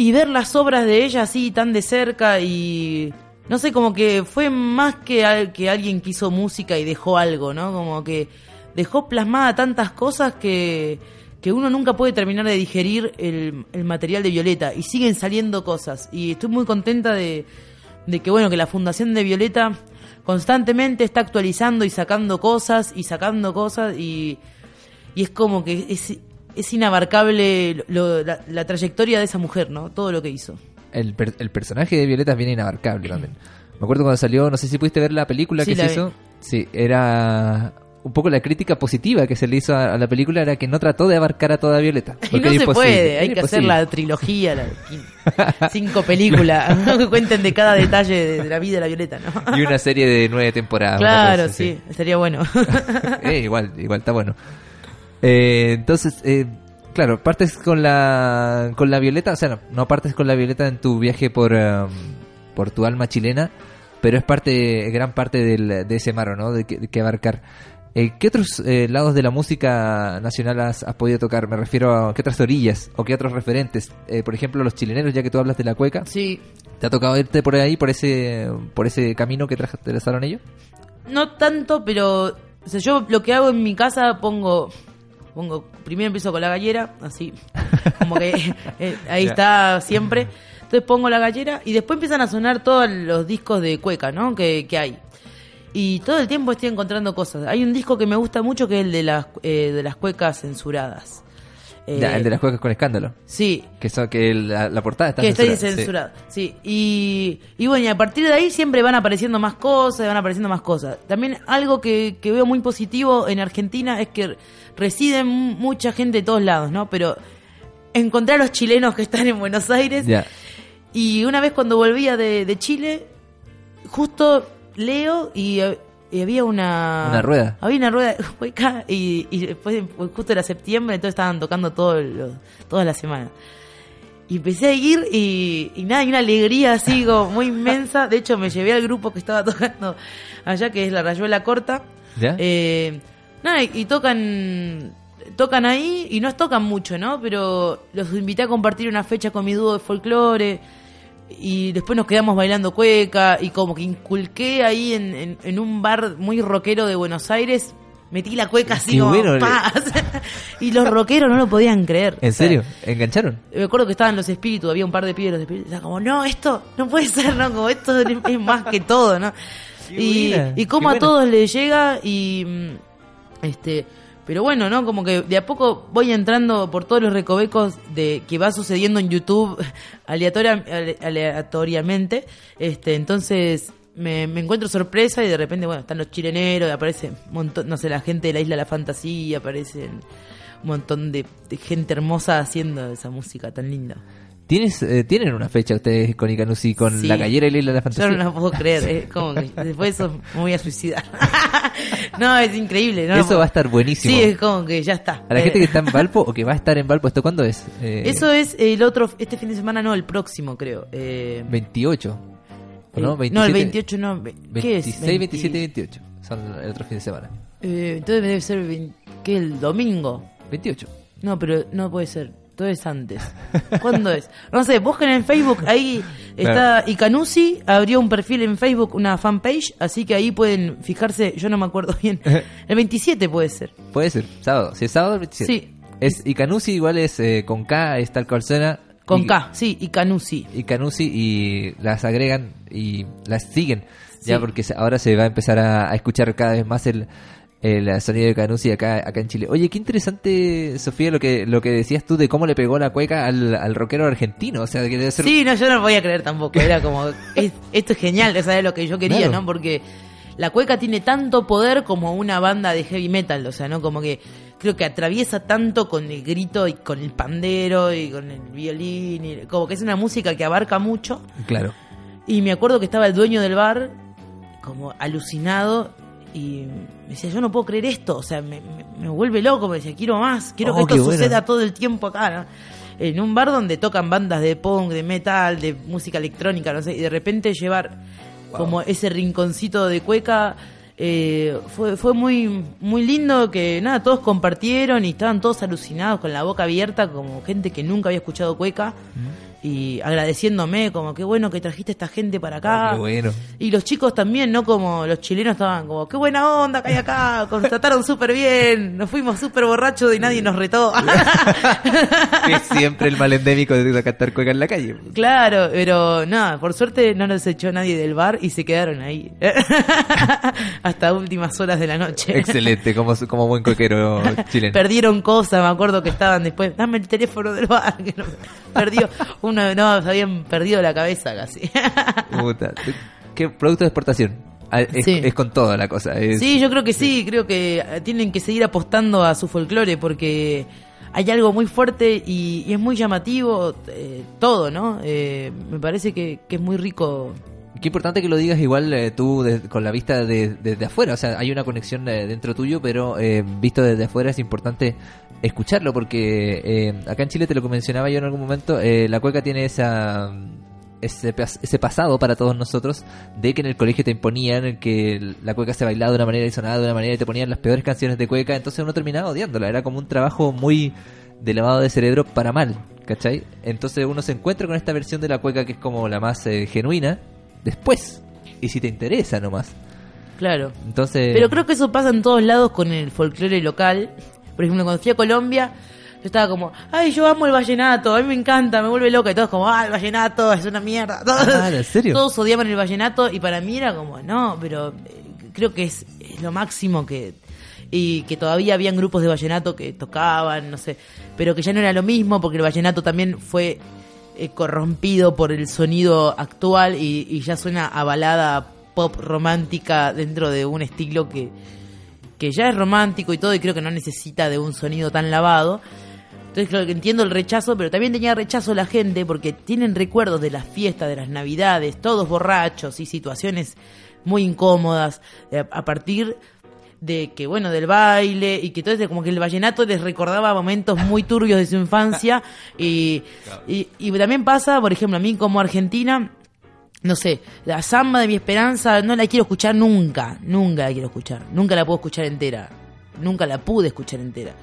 Y ver las obras de ella así tan de cerca y... No sé, como que fue más que, al- que alguien que hizo música y dejó algo, ¿no? Como que dejó plasmada tantas cosas que, que uno nunca puede terminar de digerir el, el material de Violeta y siguen saliendo cosas. Y estoy muy contenta de, de que, bueno, que la Fundación de Violeta constantemente está actualizando y sacando cosas y sacando cosas y, y es como que es, es inabarcable lo- la, la trayectoria de esa mujer, ¿no? Todo lo que hizo. El, per- el personaje de Violeta es bien inabarcable también. Me acuerdo cuando salió, no sé si pudiste ver la película Sí, que se vi. hizo. Sí, era un poco la crítica positiva que se le hizo a, a la película era que no trató de abarcar a toda Violeta. Y no se puede, hay que hacer la trilogía, la cinco películas, que cuenten de cada detalle de, de la vida de la Violeta, ¿no? Y una serie de nueve temporadas. Claro, cosa así. sí, estaría bueno. Eh, igual, igual está bueno. Eh, entonces, eh, claro, partes con la con la Violeta, o sea, no, no partes con la Violeta en tu viaje por um, por tu alma chilena, pero es parte, gran parte del, de ese maro, ¿no? De que, de que abarcar. Eh, ¿Qué otros eh, lados de la música nacional has, has podido tocar? Me refiero a qué otras orillas o qué otros referentes. Eh, por ejemplo, los chileneros, ya que tú hablas de la cueca. Sí, ¿Te ha tocado irte por ahí, por ese por ese camino que tra- trazaron ellos? no tanto, pero o sea, yo lo que hago en mi casa pongo pongo primero empiezo con la gallera, así como que eh, ahí Ya. está siempre. Entonces pongo la gallera y después empiezan a sonar todos los discos de cueca, ¿no? Que, que hay. Y todo el tiempo estoy encontrando cosas. Hay un disco que me gusta mucho que es el de las eh, de las cuecas censuradas. Eh, el de las cuecas con escándalo. Sí, Que, son, que la, la portada está que está ahí censurada, sí. censurado. Sí. Y, y bueno, y a partir de ahí siempre van apareciendo más cosas, van apareciendo más cosas. También algo que, que veo muy positivo en Argentina es que residen mu- mucha gente de todos lados, ¿no? Pero encontré a los chilenos que están en Buenos Aires. Y una vez cuando volvía de, de Chile, justo leo y, eh, y había una... Una rueda. Había una rueda de cueca y, y después, justo era septiembre, entonces estaban tocando todo lo- toda la semana. Y empecé a ir y, y nada, y una alegría así como muy inmensa. De hecho, me llevé al grupo que estaba tocando allá, que es la Rayuela Corta. ¿Ya? Eh, nada, y, y tocan tocan ahí y no tocan mucho, ¿no? Pero los invité a compartir una fecha con mi dúo de folclore y después nos quedamos bailando cueca y como que inculqué ahí en, en- en un bar muy rockero de Buenos Aires, metí la cueca así como y los rockeros no lo podían creer. ¿En O sea, serio? ¿Engancharon? me acuerdo que estaban los espíritus, había un par de pibes los espíritus, era como, no, esto no puede ser, ¿no? Como esto es más que todo, ¿no? Qué Y, buena, y qué como a buena. todos les llega y este pero bueno, ¿no? Como que de a poco voy entrando por todos los recovecos de que va sucediendo en YouTube aleatoria, ale- aleatoriamente. Este, entonces me, me encuentro sorpresa y de repente, bueno, están los chileneros, aparece montón, no sé, la gente de la Isla de la Fantasía, aparecen un montón de gente hermosa haciendo esa música tan linda. ¿Tienes, eh, ¿Tienen una fecha ustedes con Icanusi, con Sí. la gallera y la Isla de la Yo Fantasía? no la puedo creer, es como que después de eso me voy a suicidar. no, es increíble, ¿no? Eso va a estar buenísimo. Sí, es como que ya está. A la Eh, gente que está en Valpo o que va a estar en Valpo, ¿esto cuándo es? Eh, Eso es el otro, este fin de semana no, el próximo creo. Eh, 28. ¿o ¿No? el- no, el 28 no. ¿Qué es? 26, 27 y 28. Son el otro fin de semana. Eh, entonces debe ser, vein- ¿qué? El domingo. 28. No, pero no puede ser. Todo es antes. ¿Cuándo es? No sé, busquen en Facebook. Ahí está Icanusi. Abrió un perfil en Facebook, una fanpage. Así que ahí pueden fijarse. Yo no me acuerdo bien. El 27 puede ser. Puede ser, sábado. Si es sábado, el 27. Sí. Es Icanusi, igual es eh, con K, es tal cual suena. Con Y- K, sí, Icanusi. Icanusi y las agregan y las siguen. Ya porque ahora se va a empezar a, a escuchar cada vez más el, el sonido de Canusi acá, acá en Chile. Oye, qué interesante, Sofía, lo que, lo que decías tú de cómo le pegó la cueca al, al rockero argentino. O sea, que debe ser... Sí, no, yo no lo podía creer tampoco. Era como, es- esto es genial, eso es lo que yo quería, Claro. ¿no? Porque la cueca tiene tanto poder como una banda de heavy metal, o sea, ¿no? Como que creo que atraviesa tanto con el grito y con el pandero y con el violín, y como que es una música que abarca mucho. Claro. Y me acuerdo que estaba el dueño del bar, como alucinado, y me decía, yo no puedo creer esto, o sea, me, me- me vuelve loco, me decía, quiero más, quiero Oh, que esto bueno. suceda todo el tiempo acá, ¿no? En un bar donde tocan bandas de punk, de metal, de música electrónica, no sé, y de repente llevar como ese rinconcito de cueca. Eh, fue, fue muy, muy lindo que nada, todos compartieron y estaban todos alucinados con la boca abierta como gente que nunca había escuchado cueca y agradeciéndome como qué bueno que trajiste esta gente para acá. Ah, bueno. Y los chicos también, ¿no? Como los chilenos estaban como, qué buena onda que hay acá, nos trataron súper bien, nos fuimos súper borrachos y nadie nos retó. Es siempre el mal endémico de cantar cueca en la calle. Claro, pero nada, por suerte no nos echó nadie del bar y se quedaron ahí. Hasta últimas horas de la noche. Excelente, como, como buen coquero chileno. Perdieron cosas, me acuerdo que estaban después, dame el teléfono del bar. Que no- perdió, uno no, habían perdido la cabeza casi. Puta. ¿Qué producto de exportación? Ah, Es, Sí. es con todo la cosa. es- Sí, yo creo que sí, creo que eh, tienen que seguir apostando a su folclore porque hay algo muy fuerte y, y es muy llamativo eh, todo, ¿no? Eh, me parece que, que es muy rico. Qué importante que lo digas igual eh, tú de- con la vista de- desde afuera. O sea, hay una conexión eh, dentro tuyo, pero eh, visto desde afuera es importante escucharlo porque eh, acá en Chile te lo mencionaba yo en algún momento. eh, la cueca tiene esa ese, ese pasado para todos nosotros de que en el colegio te imponían que la cueca se bailaba de una manera y sonaba de una manera y te ponían las peores canciones de cueca, entonces uno terminaba odiándola. Era como un trabajo muy de lavado de cerebro para mal, ¿cachai? Entonces uno se encuentra con esta versión de la cueca que es como la más eh, genuina después. Y si te interesa nomás. Claro. Entonces... Pero creo que eso pasa en todos lados con el folclore local. Por ejemplo, cuando fui a Colombia, yo estaba como, ay, yo amo el vallenato, a mí me encanta, me vuelve loca. Y todos como, ah, el vallenato es una mierda. Todos, Ah, ¿en serio? Todos odiaban el vallenato y para mí era como, no, pero eh, creo que es, es lo máximo que... Y que todavía habían grupos de vallenato que tocaban, no sé, pero que ya no era lo mismo porque el vallenato también fue eh, corrompido por el sonido actual y, ya suena a balada pop romántica dentro de un estilo que, que ya es romántico y todo y creo que no necesita de un sonido tan lavado. Entonces claro que entiendo el rechazo, pero también tenía rechazo la gente porque tienen recuerdos de las fiestas, de las navidades, todos borrachos y situaciones muy incómodas eh, a partir de que bueno del baile y que todo eso, como que el vallenato les recordaba momentos muy turbios de su infancia y, y, y también pasa por ejemplo a mí como argentina no sé, la samba de mi esperanza no la quiero escuchar nunca, nunca la quiero escuchar, nunca la puedo escuchar entera, nunca la pude escuchar entera.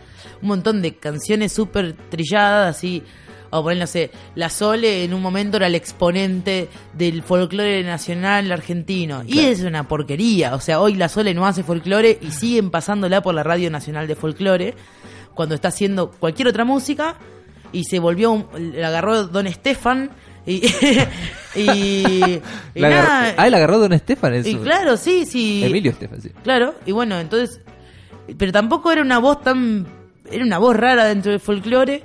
Un montón de canciones súper trilladas, así, o poner, no sé, La Sole en un momento era el exponente del folclore nacional argentino, y es una porquería, o sea, hoy La Sole no hace folclore y siguen pasándola por la Radio Nacional de Folclore, cuando está haciendo cualquier otra música, y se volvió, un- la agarró Don Estefan, y, y, y La agarró- ah, la agarró Don Estefan. y claro, sí, sí. Emilio Estefan, sí. Claro, y bueno, entonces. Pero tampoco era una voz tan. Era una voz rara dentro del folclore.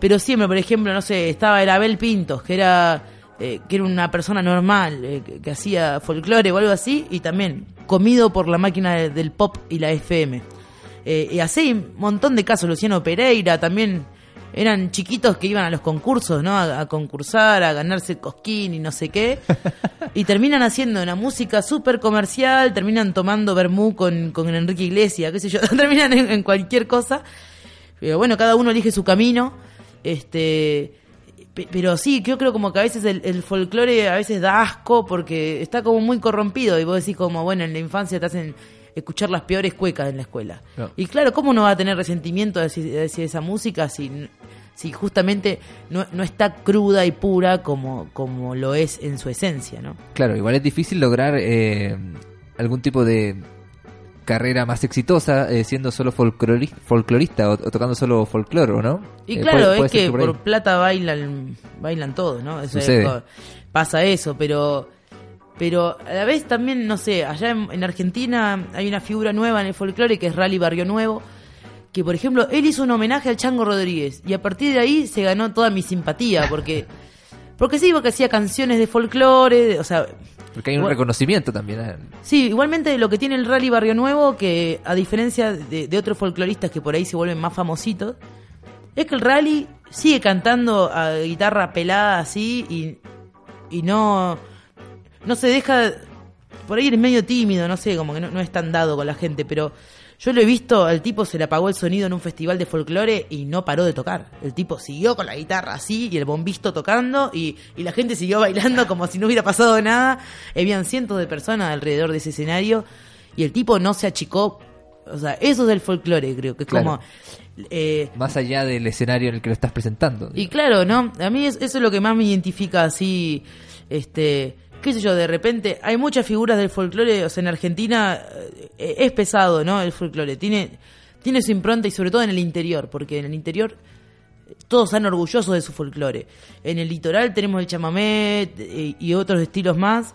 Pero siempre, por ejemplo, no sé, estaba el Abel Pintos, que era. eh, que era una persona normal, eh, que, que hacía folclore o algo así, y también comido por la máquina de- del pop y la FM. Eh, y así, un montón de casos. Luciano Pereira también eran chiquitos que iban a los concursos, ¿no? A, a concursar, a ganarse cosquín y no sé qué. Y terminan haciendo una música súper comercial, terminan tomando vermú con, con Enrique Iglesias, qué sé yo, terminan en, en cualquier cosa. Pero bueno, cada uno elige su camino. Este. pe- Pero sí, yo creo como que a veces el, el folclore a veces da asco porque está como muy corrompido y vos decís como, bueno, en la infancia te hacen escuchar las peores cuecas en la escuela. No. Y claro, ¿cómo no va a tener resentimiento hacia, hacia esa música si, si justamente no, no está cruda y pura como, como lo es en su esencia, ¿no? Claro, igual es difícil lograr eh, algún tipo de carrera más exitosa eh, siendo solo folclori- folclorista o, o tocando solo folclore, ¿o ¿no? Y Eh, claro, puede- es que por plata bailan bailan todos, ¿no? Eso es pasa eso, pero pero a la vez también, no sé, allá en, en Argentina hay una figura nueva en el folclore que es Rally Barrio Nuevo, que por ejemplo, él hizo un homenaje al Chango Rodríguez y a partir de ahí se ganó toda mi simpatía porque porque sí, porque hacía canciones de folclore, o sea, Porque hay un Bueno. reconocimiento también. eh. Sí, igualmente lo que tiene el Rally Barrio Nuevo, que a diferencia de, de otros folcloristas que por ahí se vuelven más famositos, es que el Rally sigue cantando a guitarra pelada así y, y no, no se deja... por ahí eres medio tímido, no sé, como que no, no es tan dado con la gente, pero yo lo he visto, al tipo se le apagó el sonido en un festival de folclore y no paró de tocar. El tipo siguió con la guitarra así y el bombisto tocando y, y la gente siguió bailando como si no hubiera pasado nada. Habían cientos de personas alrededor de ese escenario y el tipo no se achicó. O sea, eso es el folclore, creo, que es Claro. como... eh, Más allá del escenario en el que lo estás presentando. y claro, ¿no? A mí es- eso es lo que más me identifica así, este, qué sé yo, de repente hay muchas figuras del folclore, o sea, en Argentina eh, es pesado, ¿no? El folclore tiene tiene su impronta y sobre todo en el interior, porque en el interior todos están orgullosos de su folclore. En el litoral tenemos el chamamé eh, y otros estilos más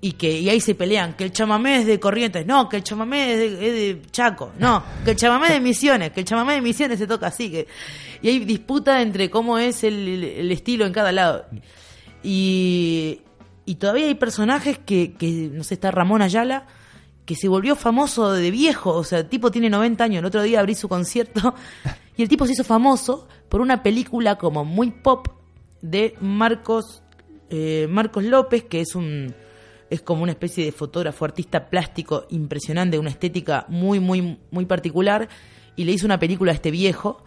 y- que y ahí se pelean que el chamamé es de Corrientes, no, que el chamamé es de, es de Chaco, no, que el chamamé es de Misiones, que el chamamé de Misiones se toca así, que y hay disputa entre cómo es el- el estilo en cada lado. Y, y todavía hay personajes que, que, no sé, está Ramón Ayala, que se volvió famoso de viejo, o sea, el tipo tiene 90 años, el otro día abrí su concierto y el tipo se hizo famoso por una película como muy pop de Marcos eh, Marcos López, que es un es como una especie de fotógrafo, artista plástico impresionante, una estética muy muy muy particular y le hizo una película a este viejo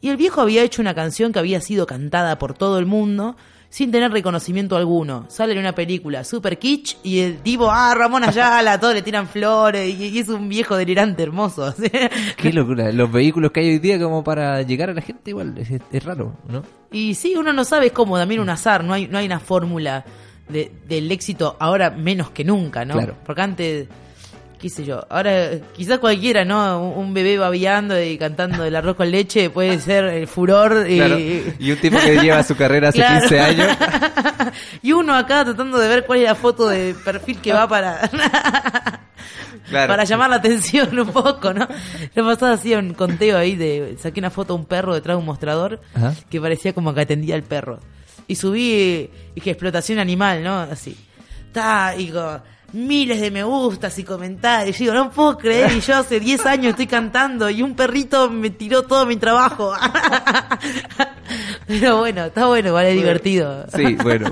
y el viejo había hecho una canción que había sido cantada por todo el mundo sin tener reconocimiento alguno. Sale en una película super kitsch y el tipo, ah, Ramón Ayala, todos le tiran flores y, y es un viejo delirante hermoso. Qué locura. Los vehículos que hay hoy día como para llegar a la gente igual es, es raro, ¿no? Y sí, uno no sabe cómo, también un azar, no hay, no hay una fórmula de- del éxito ahora menos que nunca, ¿no? Claro. Porque antes, qué sé yo, ahora quizás cualquiera, ¿no? Un, bebé babeando y cantando el arroz con leche puede ser el furor. y- Claro. Y un tipo que lleva su carrera hace Claro. 15 años. y uno acá tratando de ver cuál es la foto de perfil que va para Claro. para llamar la atención un poco, ¿no? Lo pasado hacía un conteo ahí de saqué una foto de un perro detrás de un mostrador Ajá. que parecía como que atendía al perro. Y subí dije explotación animal, ¿no? Así. Ta, y con miles de me gustas y comentarios. Y digo, no puedo creer, y yo hace 10 años estoy cantando y un perrito me tiró todo mi trabajo. Pero bueno, está bueno, igual es divertido. Sí, bueno.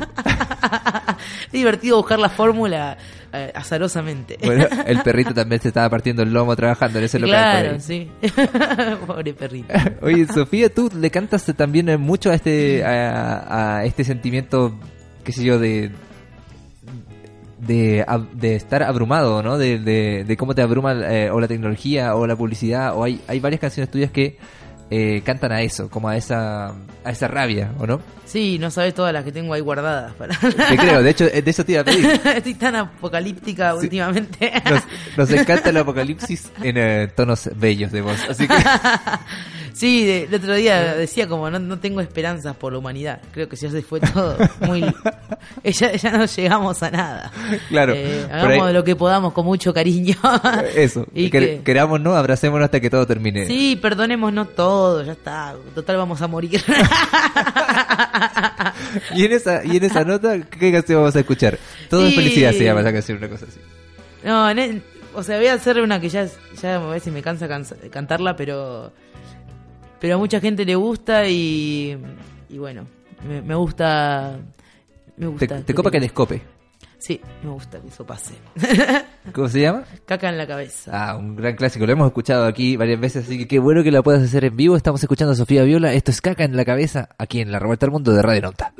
es divertido buscar la fórmula eh, azarosamente. Bueno, el perrito también se estaba partiendo el lomo trabajando en ese local. claro, sí. Pobre perrito. Oye, Sofía, tú le cantas también mucho a este a, a este sentimiento, qué sé yo, de de, de estar abrumado, ¿no? De, de, de cómo te abruma eh, o la tecnología o la publicidad o hay, hay varias canciones tuyas que eh, cantan a eso, como a esa a esa rabia, ¿o no? Sí, no sabes todas las que tengo ahí guardadas. Para... Te creo, de hecho, eh, de eso te iba a pedir. Estoy tan apocalíptica Sí. últimamente. Nos, nos encanta el apocalipsis en eh, tonos bellos de voz, así que Sí, de- el otro día decía como no, no tengo esperanzas por la humanidad. Creo que ya se fue todo muy... ya, ya no llegamos a nada. Claro, Eh, hagamos ahí- lo que podamos con mucho cariño. eso, Y que- querámonos, abracémonos hasta que todo termine. Sí, perdonémonos todo, ya está. Total vamos a morir. Y en esa, y en esa nota, ¿qué canción vamos a escuchar? Todo es felicidad se llama esa canción, una cosa así. No, en- o sea, voy a hacer una que ya, ya a ver si me cansa cansa- cantarla, pero pero a mucha gente le gusta y, y bueno, me, me gusta. Me Te, gusta. te copa que le escope. Sí, me gusta que eso pase. ¿Cómo se llama? Caca en la cabeza. Ah, un gran clásico. Lo hemos escuchado aquí varias veces, así que qué bueno que la puedas hacer en vivo. Estamos escuchando a Sofía Viola. Esto es Caca en la cabeza, aquí en La Revuelta del Mundo de Radio Nota.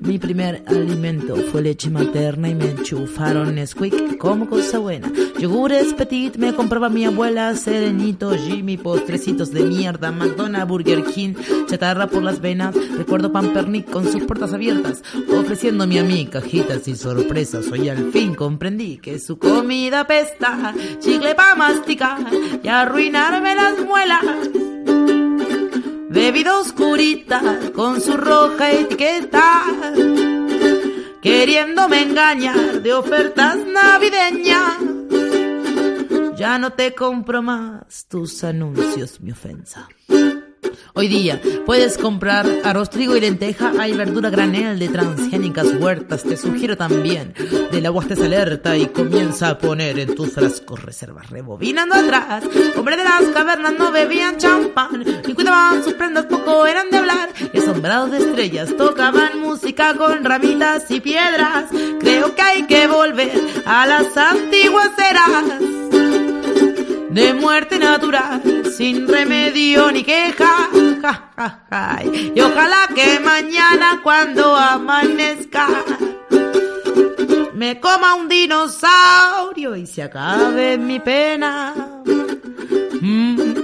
Mi primer alimento fue leche materna y me enchufaron Nesquik como cosa buena. Yogures Petit me compraba mi abuela, Serenito, Jimmy, postrecitos de mierda, McDonald's, Burger King, chatarra por las venas. Recuerdo Pampernick con sus puertas abiertas, ofreciéndome a mí cajitas y sorpresas. Hoy al fin comprendí que su comida pesta, chicle pa' masticar y arruinarme las muelas. Bebida oscurita con su roja etiqueta, queriéndome engañar de ofertas navideñas. Ya no te compro más tus anuncios, mi ofensa. Hoy día puedes comprar arroz, trigo y lenteja, hay verdura granel de transgénicas huertas, te sugiero también. Del agua estés alerta y comienza a poner en tus frascos reservas rebobinando atrás. Hombre de las cavernas no bebían champán, ni cuidaban sus prendas, poco eran de hablar. Y asombrados de estrellas tocaban música con ramitas y piedras. Creo que hay que volver a las antiguas eras de muerte natural, sin remedio ni queja. Ja. Y ojalá que mañana cuando amanezca me coma un dinosaurio y se acabe mi pena. Mm,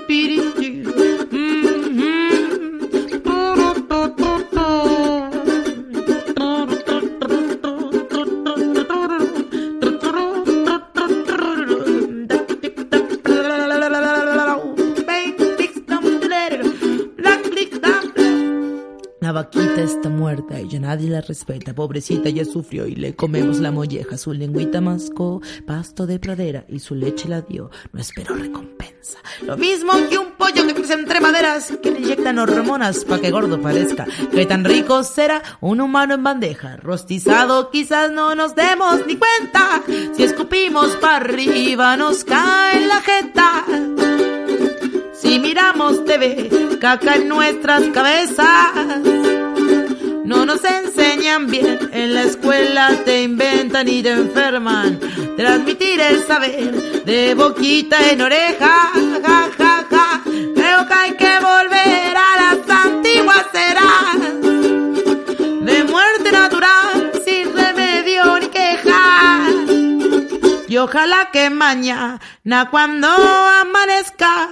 muerta y ya nadie la respeta. Pobrecita ya sufrió y le comemos la molleja. Su lengüita mascó pasto de pradera y su leche la dio. No esperó recompensa. Lo mismo que un pollo que crece entre maderas que le inyectan hormonas pa' que gordo parezca. Que tan rico será un humano en bandeja. Rostizado quizás no nos demos ni cuenta. Si escupimos para arriba nos cae la jeta. Si miramos TV, caca en nuestras cabezas. No nos enseñan bien, en la escuela te inventan y te enferman. Transmitir el saber de boquita en oreja, ja, ja, ja. Creo que hay que volver a las antiguas eras. De muerte natural, sin remedio ni queja. Y ojalá que mañana cuando amanezca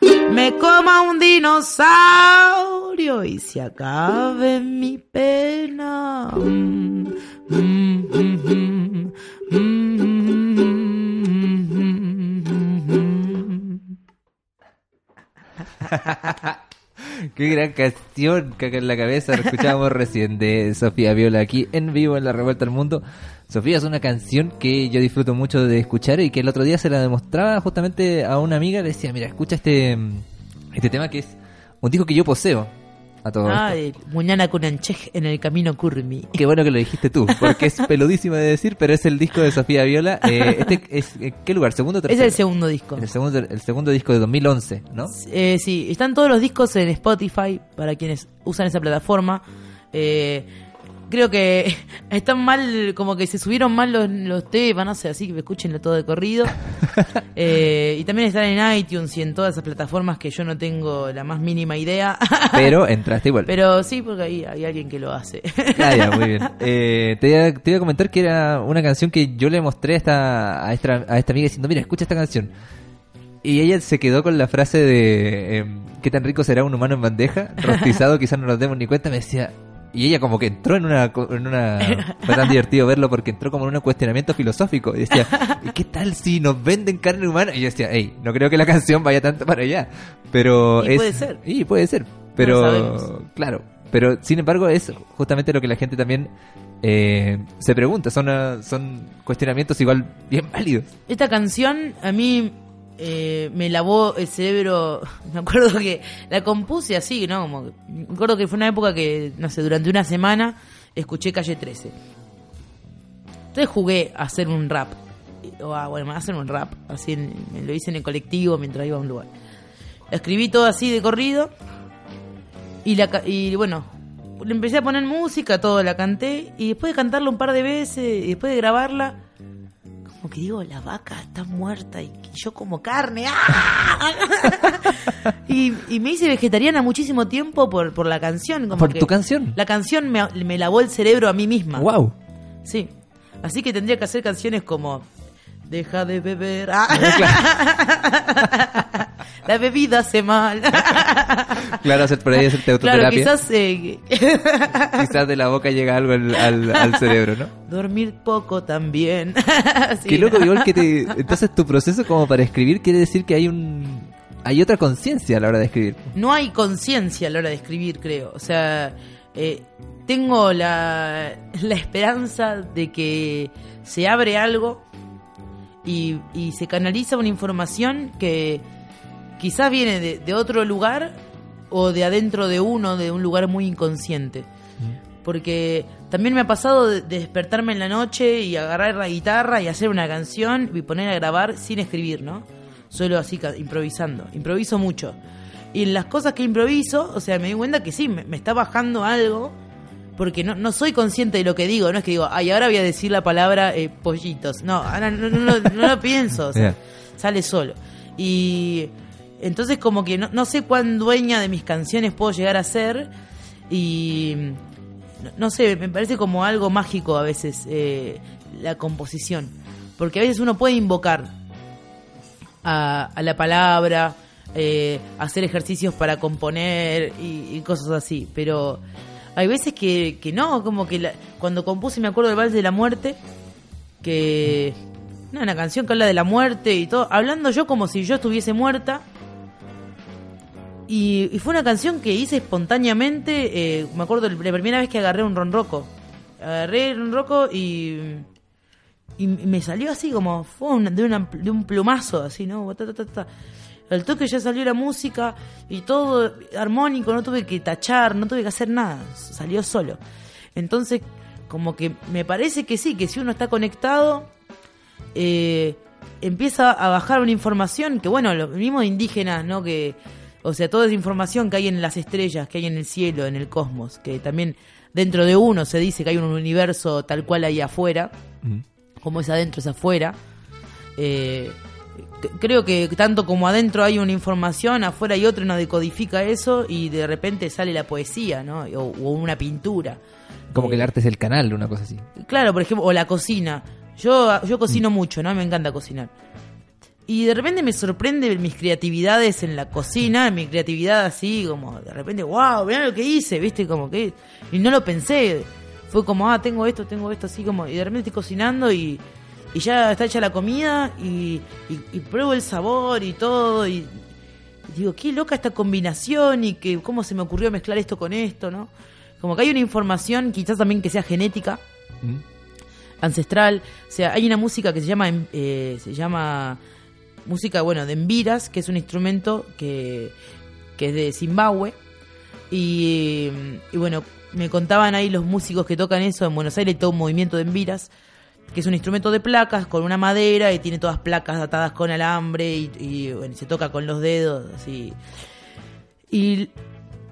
me coma un dinosaurio y se acabe mi pena. Mm, mm, mm. Qué gran canción, caca en la cabeza, lo escuchábamos recién de Sofía Viola aquí en vivo en La Revuelta al Mundo. Sofía es una canción que yo disfruto mucho de escuchar y que el otro día se la demostraba justamente a una amiga, le decía, mira, escucha este, este tema que es un disco que yo poseo a todo esto. Ay, Muñana Kunanchej en el camino Kurmi. Qué bueno que lo dijiste tú, porque es peludísimo de decir, pero es el disco de Sofía Viola. Eh, este es, ¿en ¿Qué lugar? ¿Segundo o Es tercero? el segundo disco. El segundo, el segundo disco de 2011, ¿no? Eh, sí, están todos los discos en Spotify para quienes usan esa plataforma. Eh, creo que están mal, como que se subieron mal los, los temas, no sé, así que escúchenlo todo de corrido. Eh, y también están en iTunes y en todas esas plataformas que yo no tengo la más mínima idea. Pero entraste igual. Pero sí, porque hay, hay alguien que lo hace. Ah, ya, muy bien. Eh, te, iba, te iba a comentar que era una canción que yo le mostré a esta, a esta, a esta amiga diciendo, mira, escucha esta canción. Y ella se quedó con la frase de, em, ¿qué tan rico será un humano en bandeja? Rostizado, quizás no nos demos ni cuenta. Me decía, y ella como que entró en una, co- en una... Fue tan divertido verlo porque entró como en un cuestionamiento filosófico. Y decía, ¿y qué tal si nos venden carne humana? Y yo decía, hey, no creo que la canción vaya tanto para allá. Pero Y es... puede ser. Y puede ser. Pero, claro. Pero, sin embargo, es justamente lo que la gente también eh, se pregunta. Son, son cuestionamientos igual bien válidos. Esta canción a mí eh, me lavó el cerebro. Me acuerdo que la compuse así, ¿no? Como, me acuerdo que fue una época que, no sé, durante una semana escuché Calle 13. Entonces jugué a hacer un rap. O a, bueno, a hacer un rap. Así me lo hice en el colectivo mientras iba a un lugar. La escribí todo así de corrido. Y, la, y bueno, le empecé a poner música, todo, la canté. Y después de cantarla un par de veces, y después de grabarla, como que digo, la vaca está muerta y yo como carne. ¡ah! y, y me hice vegetariana muchísimo tiempo por, por la canción. Como ¿Por que tu canción? La canción me, me lavó el cerebro a mí misma. ¡Wow! Sí. Así que tendría que hacer canciones como Deja de beber. ¡ah! la bebida hace mal. Claro, hacer por ahí hacerte claro, autoterapia. quizás eh, Quizás de la boca llega algo al, al- al cerebro, ¿no? dormir poco también. Sí. Qué loco, igual que te... Entonces tu proceso como para escribir quiere decir que hay un... Hay otra conciencia a la hora de escribir. no hay conciencia a la hora de escribir, creo. O sea, eh, tengo la, la esperanza de que se abre algo y, y se canaliza una información que, quizás viene de, de otro lugar o de adentro de uno, de un lugar muy inconsciente. Porque también me ha pasado de, de despertarme en la noche y agarrar la guitarra y hacer una canción y poner a grabar sin escribir, ¿no? Solo así, improvisando. Improviso mucho. Y en las cosas que improviso, o sea, me di cuenta que sí, me, me está bajando algo porque no, no soy consciente de lo que digo, no es que digo, ay, ahora voy a decir la palabra eh, pollitos. No, ahora no, no, no, no lo pienso, o sea, Ya. sale solo. Y entonces como que no, no sé cuán dueña de mis canciones puedo llegar a ser y no, sé, me parece como algo mágico a veces eh, la composición, porque a veces uno puede invocar a, a la palabra, eh, hacer ejercicios para componer y, y cosas así, pero hay veces que, que no, como que la- cuando compuse me acuerdo del Vals de la Muerte, que... No, una canción que habla de la muerte y todo, hablando yo como si yo estuviese muerta. Y, y fue una canción que hice espontáneamente, eh, me acuerdo la primera vez que agarré un ronroco. Agarré el ronroco y y me salió así como fue un- de, una- de un plumazo así no al toque ya salió la música y todo armónico no tuve que tachar no tuve que hacer nada salió solo. Entonces como que me parece que sí que si uno está conectado eh, empieza a bajar una información que bueno los mismos indígenas no que o sea toda esa información que hay en las estrellas que hay en el cielo en el cosmos que también dentro de uno se dice que hay un universo tal cual ahí afuera como es adentro es afuera. Eh, creo que tanto como adentro hay una información, afuera hay otra, uno decodifica eso y de repente sale la poesía, ¿no? O, o una pintura. Como que el Eh, arte es el canal, una cosa así. Claro, por ejemplo, o la cocina. Yo, yo cocino mucho, ¿no? Me encanta cocinar. Y de repente me sorprende mis creatividades en la cocina, mi creatividad así, como de repente, wow, mirá lo que hice, ¿viste? Como que. Y no lo pensé. Fue como, ah, tengo esto, tengo esto, así como. Y de repente estoy cocinando y, y ya está hecha la comida y, y, y pruebo el sabor y todo. Y, y digo, qué loca esta combinación y que cómo se me ocurrió mezclar esto con esto, ¿no? Como que hay una información, quizás también que sea genética, ancestral. O sea, hay una música que se llama, em, eh, se llama música, bueno, de embiras, que es un instrumento que, que es de Zimbabue. Y, bueno, me contaban ahí los músicos que tocan eso en Buenos Aires, todo un movimiento de embiras, que es un instrumento de placas con una madera y tiene todas placas atadas con alambre y, y, se toca con los dedos, así. Y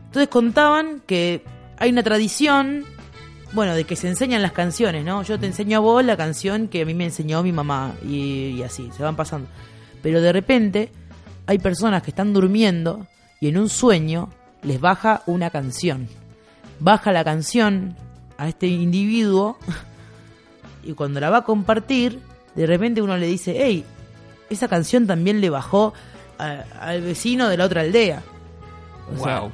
entonces contaban que hay una tradición, bueno, de que se enseñan las canciones, ¿no? Yo te enseño a vos la canción que a mí me enseñó mi mamá y, y así, se van pasando. Pero de repente hay personas que están durmiendo y en un sueño les baja una canción. Baja la canción a este individuo y cuando la va a compartir, de repente uno le dice, hey, esa canción también le bajó al vecino de la otra aldea. Wow.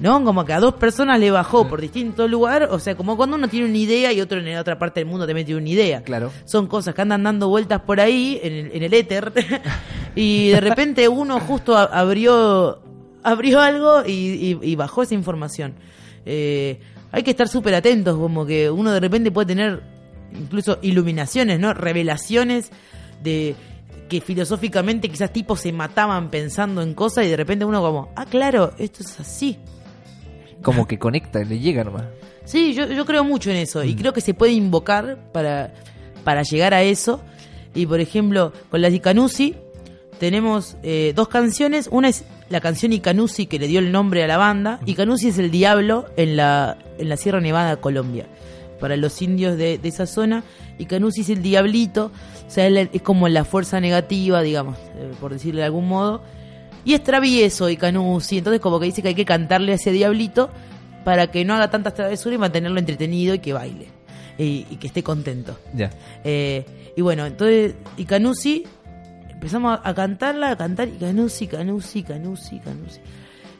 ¿No? Como que a dos personas le bajó por distinto lugar, o sea, como cuando uno tiene una idea y otro en la otra parte del mundo también tiene una idea. Claro. Son cosas que andan dando vueltas por ahí, en el, en el éter, y de repente uno justo abrió, abrió algo y, y- y bajó esa información. Eh, hay que estar súper atentos, como que uno de repente puede tener incluso iluminaciones, ¿no? Revelaciones de que filosóficamente quizás tipos se mataban pensando en cosas y de repente uno como, ah, claro, esto es así. Como que conecta, le llega nomás. Sí, yo, yo creo mucho en eso y creo que se puede invocar para, para llegar a eso. Y por ejemplo, con la Icanusi tenemos eh, dos canciones. Una es la canción Icanusi que le dio el nombre a la banda. Icanusi es el diablo en la, en la Sierra Nevada Colombia. Para los indios de, de esa zona, Icanusi es el diablito, o sea, es como la fuerza negativa, digamos, eh, por decirlo de algún modo. Y es travieso Icanusi, entonces como que dice que hay que cantarle a ese diablito para que no haga tantas travesuras y mantenerlo entretenido y que baile. Y, y que esté contento. Ya. Eh, y bueno, entonces Icanusi, empezamos a, a cantarla, a cantar Icanusi, Canusi, Canusi, Canusi.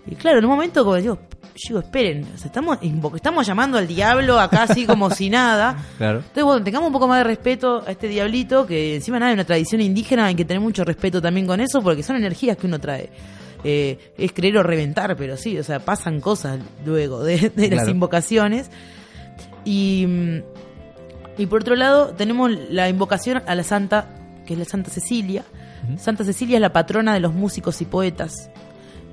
Y claro, en un momento como digo, digo esperen, o sea, estamos, llamando al diablo acá así como si nada. Claro. Entonces, bueno, tengamos un poco más de respeto a este diablito, que encima nada, es una tradición indígena, hay que tener mucho respeto también con eso, porque son energías que uno trae. Eh, es creer o reventar, pero sí, o sea, pasan cosas luego de, de las invocaciones. Y, y por otro lado, tenemos la invocación a la Santa, que es la Santa Cecilia, Santa Cecilia es la patrona de los músicos y poetas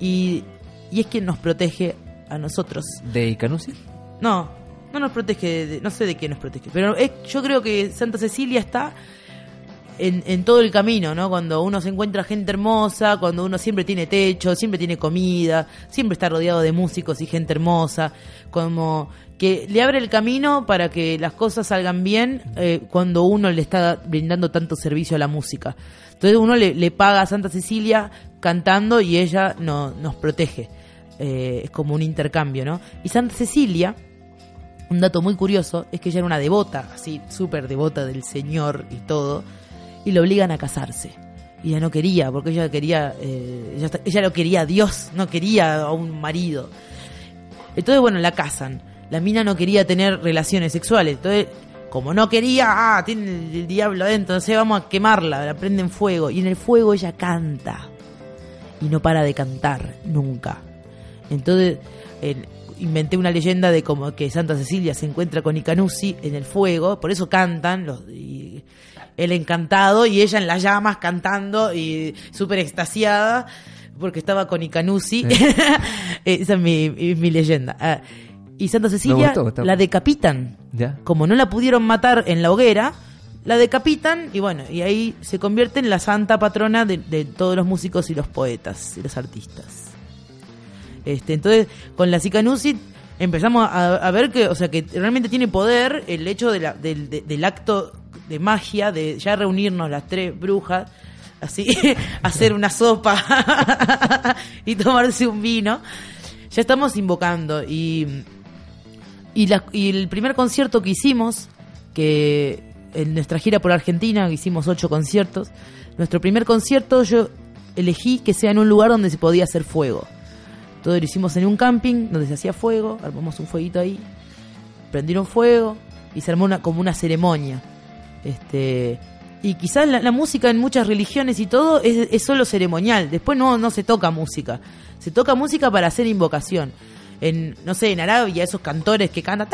y, y es quien nos protege a nosotros. ¿De Icanusi? No, no nos protege, de- no sé de qué nos protege, pero es- yo creo que Santa Cecilia está en, en todo el camino, ¿no? Cuando uno se encuentra gente hermosa, cuando uno siempre tiene techo, siempre tiene comida, siempre está rodeado de músicos y gente hermosa, como que le abre el camino para que las cosas salgan bien eh, cuando uno le está brindando tanto servicio a la música. Entonces uno le, paga a Santa Cecilia cantando y ella no, nos protege. Eh, es como un intercambio, ¿no? Y Santa Cecilia, un dato muy curioso es que ella era una devota, así súper devota del Señor y todo, y le obligan a casarse. Y ella no quería, porque ella quería, eh, ella, ella lo quería a Dios, no quería a un marido. Entonces, bueno, la casan. La mina no quería tener relaciones sexuales. Entonces, como no quería, ah, tiene el, el diablo adentro, entonces vamos a quemarla, la prenden fuego. Y en el fuego ella canta. Y no para de cantar, nunca. Entonces, el- inventé una leyenda de como que Santa Cecilia se encuentra con Icanusi en el fuego, por eso cantan, los, y él encantado y ella en las llamas cantando y súper extasiada porque estaba con Icanusi. Esa es mi leyenda. Ah, y Santa Cecilia gustó, está- la decapitan. ¿Ya? Como no la pudieron matar en la hoguera, la decapitan y bueno, y ahí se convierte en la santa patrona de, de todos los músicos y los poetas y los artistas. Este, entonces, con la Sicanusi empezamos a, a ver que, o sea, que realmente tiene poder el hecho de la- del, de- del acto de magia, de ya reunirnos las tres brujas, así, hacer una sopa y tomarse un vino. Ya estamos invocando y y, y el primer concierto que hicimos, que en nuestra gira por Argentina, hicimos ocho conciertos, nuestro primer concierto yo elegí que sea en un lugar donde se podía hacer fuego. Todo lo hicimos en un camping donde se hacía fuego, armamos un fueguito ahí, prendieron fuego y se armó una, como una ceremonia. Este, y quizás la, la música en muchas religiones y todo es, es solo ceremonial, después no, no se toca música, se toca música para hacer invocación. En, no sé, en Arabia, esos cantores que cantan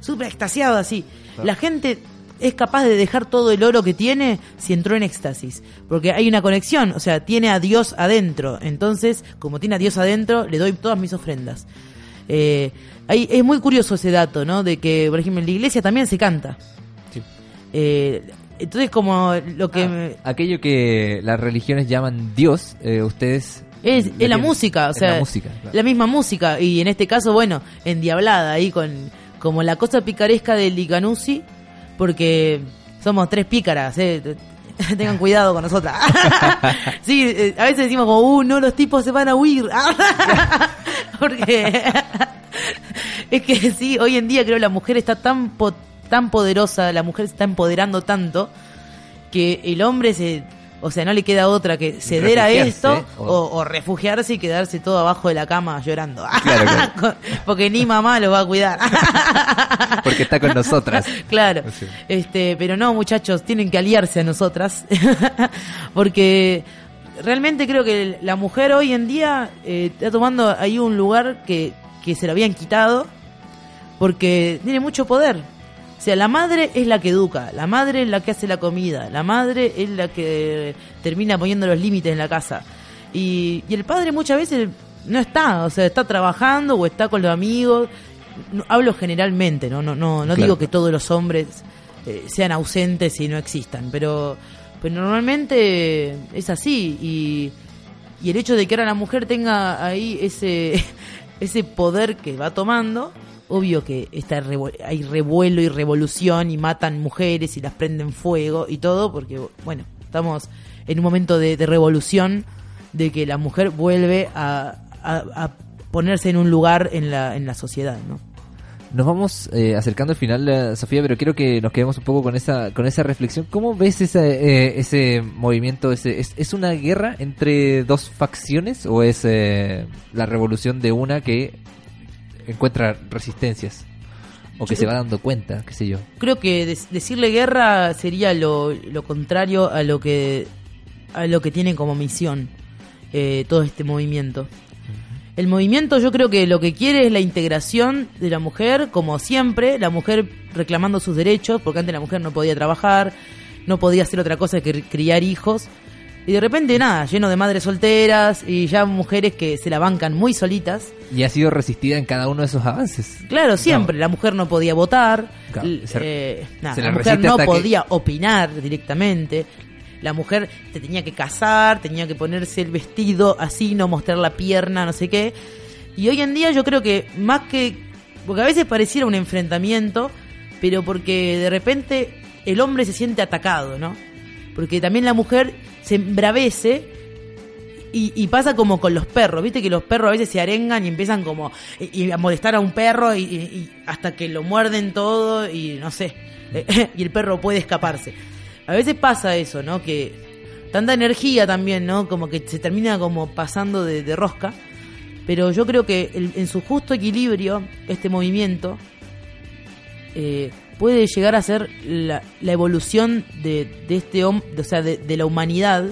súper extasiados así. La gente es capaz de dejar todo el oro que tiene si entró en éxtasis. Porque hay una conexión, o sea, tiene a Dios adentro. Entonces, como tiene a Dios adentro, le doy todas mis ofrendas. Eh, hay- es muy curioso ese dato, ¿no? De que, por ejemplo, en la iglesia también se canta. Sí. Eh, entonces, como lo que... Ah, me- aquello que las religiones llaman Dios, eh, ustedes... Es, es la música, o sea, la música, claro. la misma música. Y en este caso, bueno, endiablada ahí con como la cosa picaresca de Licanusi, porque somos tres pícaras, eh. Tengan cuidado con nosotras. sí, eh, a veces decimos como, uh, no, los tipos se van a huir. porque es que sí, hoy en día creo la mujer está tan po- tan poderosa, la mujer se está empoderando tanto que el hombre se, o sea, no le queda otra que ceder a esto o- o, o refugiarse y quedarse todo abajo de la cama llorando. Claro, claro. Porque ni mamá lo va a cuidar. Porque está con nosotras. claro. Sí. Este, pero no, muchachos, tienen que aliarse a nosotras. Porque realmente creo que la mujer hoy en día eh, está tomando ahí un lugar que, que se lo habían quitado porque tiene mucho poder. O sea, la madre es la que educa, la madre es la que hace la comida, la madre es la que termina poniendo los límites en la casa. Y, y el padre muchas veces no está, o sea, está trabajando o está con los amigos. No, hablo generalmente, no, no, no, no Claro. digo que todos los hombres eh, sean ausentes y no existan, pero, pero normalmente es así y, y el hecho de que ahora la mujer tenga ahí ese, ese poder que va tomando, obvio que está hay revuelo y revolución y matan mujeres y las prenden fuego y todo, porque bueno, estamos en un momento de, revolución de que la mujer vuelve a, ponerse en un lugar en la, en la sociedad, ¿no? Nos vamos eh, acercando al final, eh, Sofía, pero quiero que nos quedemos un poco con esa con esa reflexión. ¿Cómo ves eh, ese movimiento? Ese, es, ¿Es una guerra entre dos facciones o es eh, la revolución de una que encuentra resistencias? O que Yo se va dando cuenta, qué sé yo. creo que decirle guerra sería lo, lo contrario a lo que a lo que tiene como misión eh, todo este movimiento. El movimiento yo creo que lo que quiere es la integración de la mujer, como siempre, la mujer reclamando sus derechos, porque antes la mujer no podía trabajar, no podía hacer otra cosa que criar hijos. Y de repente nada, lleno de madres solteras y ya mujeres que se la bancan muy solitas. Y ha sido resistida en cada uno de esos avances. Claro, siempre. La mujer no podía votar. Claro, se- eh, nada, se la la mujer no que- podía opinar directamente. La mujer se tenía que casar, tenía que ponerse el vestido así, no mostrar la pierna, no sé qué. Y hoy en día yo creo que más que... Porque a veces pareciera un enfrentamiento, pero porque de repente el hombre se siente atacado, ¿no? Porque también la mujer se embravece y, y pasa como con los perros, viste que los perros a veces se arengan y empiezan como y, y a molestar a un perro y, hasta que lo muerden todo y no sé, y el perro puede escaparse. A veces pasa eso, ¿no? Que tanta energía también, ¿no? Como que se termina como pasando de, de rosca. Pero yo creo que el- en su justo equilibrio, este movimiento eh, puede llegar a ser la, la evolución de, de este hombre, o sea, de, de la humanidad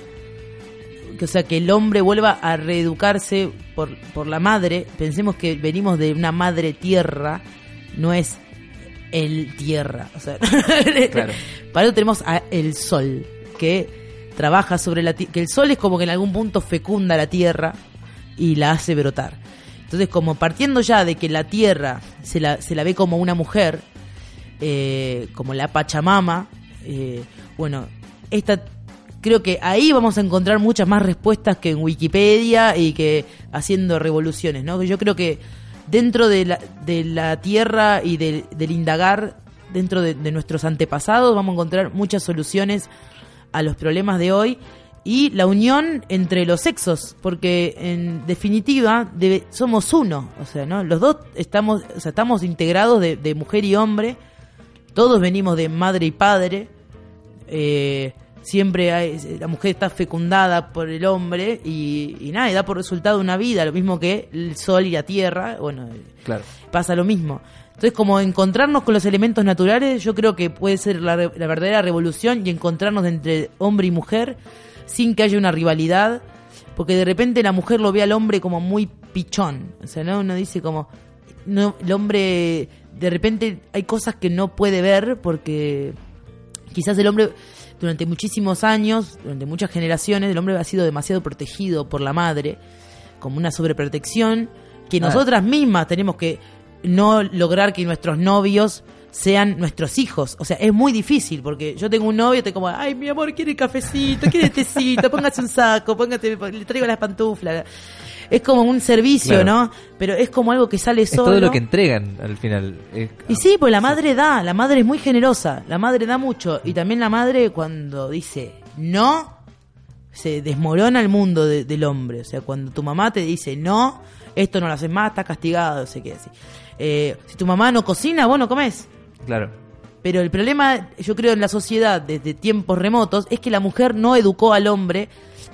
o sea, que el hombre vuelva a reeducarse por, por la madre. Pensemos que venimos de una madre tierra, no es el tierra. O sea, Claro. para eso tenemos a el sol, que trabaja sobre la tierra, que el sol es como que en algún punto fecunda la tierra y la hace brotar. Entonces, como partiendo ya de que la tierra se la, se la ve como una mujer, eh, como la Pachamama, eh, bueno, esta creo que ahí vamos a encontrar muchas más respuestas que en Wikipedia y que haciendo revoluciones, ¿no? Yo creo que dentro de la, de la tierra y del- indagar, dentro de, de nuestros antepasados, vamos a encontrar muchas soluciones a los problemas de hoy y la unión entre los sexos, porque en definitiva debe- somos uno, o sea, ¿no? Los dos estamos, o sea, estamos integrados de, de mujer y hombre, todos venimos de madre y padre, eh, siempre hay- la mujer está fecundada por el hombre y, y nada, y da por resultado una vida, lo mismo que el sol y la tierra, bueno, Claro. pasa lo mismo. Entonces, como encontrarnos con los elementos naturales, yo creo que puede ser la, la verdadera revolución y encontrarnos entre hombre y mujer sin que haya una rivalidad, porque de repente la mujer lo ve al hombre como muy pichón. O sea, ¿no? uno dice como, no, el hombre, de repente hay cosas que no puede ver porque quizás el hombre durante muchísimos años, durante muchas generaciones, el hombre ha sido demasiado protegido por la madre, como una sobreprotección, que nosotras mismas tenemos que no lograr que nuestros novios sean nuestros hijos. O sea, es muy difícil porque yo tengo un novio y te como, ay, mi amor, quiere cafecito, quiere tecito, póngase un saco, póngate, le traigo las pantuflas. Es como un servicio, Claro. ¿no? Pero es como algo que sale Es solo. todo lo que entregan al final. Eh, Y sí, pues la madre da, la madre es muy generosa, la madre da mucho. Y también la madre cuando dice no, se desmorona el mundo de- del hombre. O sea, cuando tu mamá te dice no, esto no lo haces más, estás castigado, no sé qué decir. Eh, si tu mamá no cocina, vos no comes. Claro. Pero el problema, yo creo, en la sociedad desde tiempos remotos es que la mujer no educó al hombre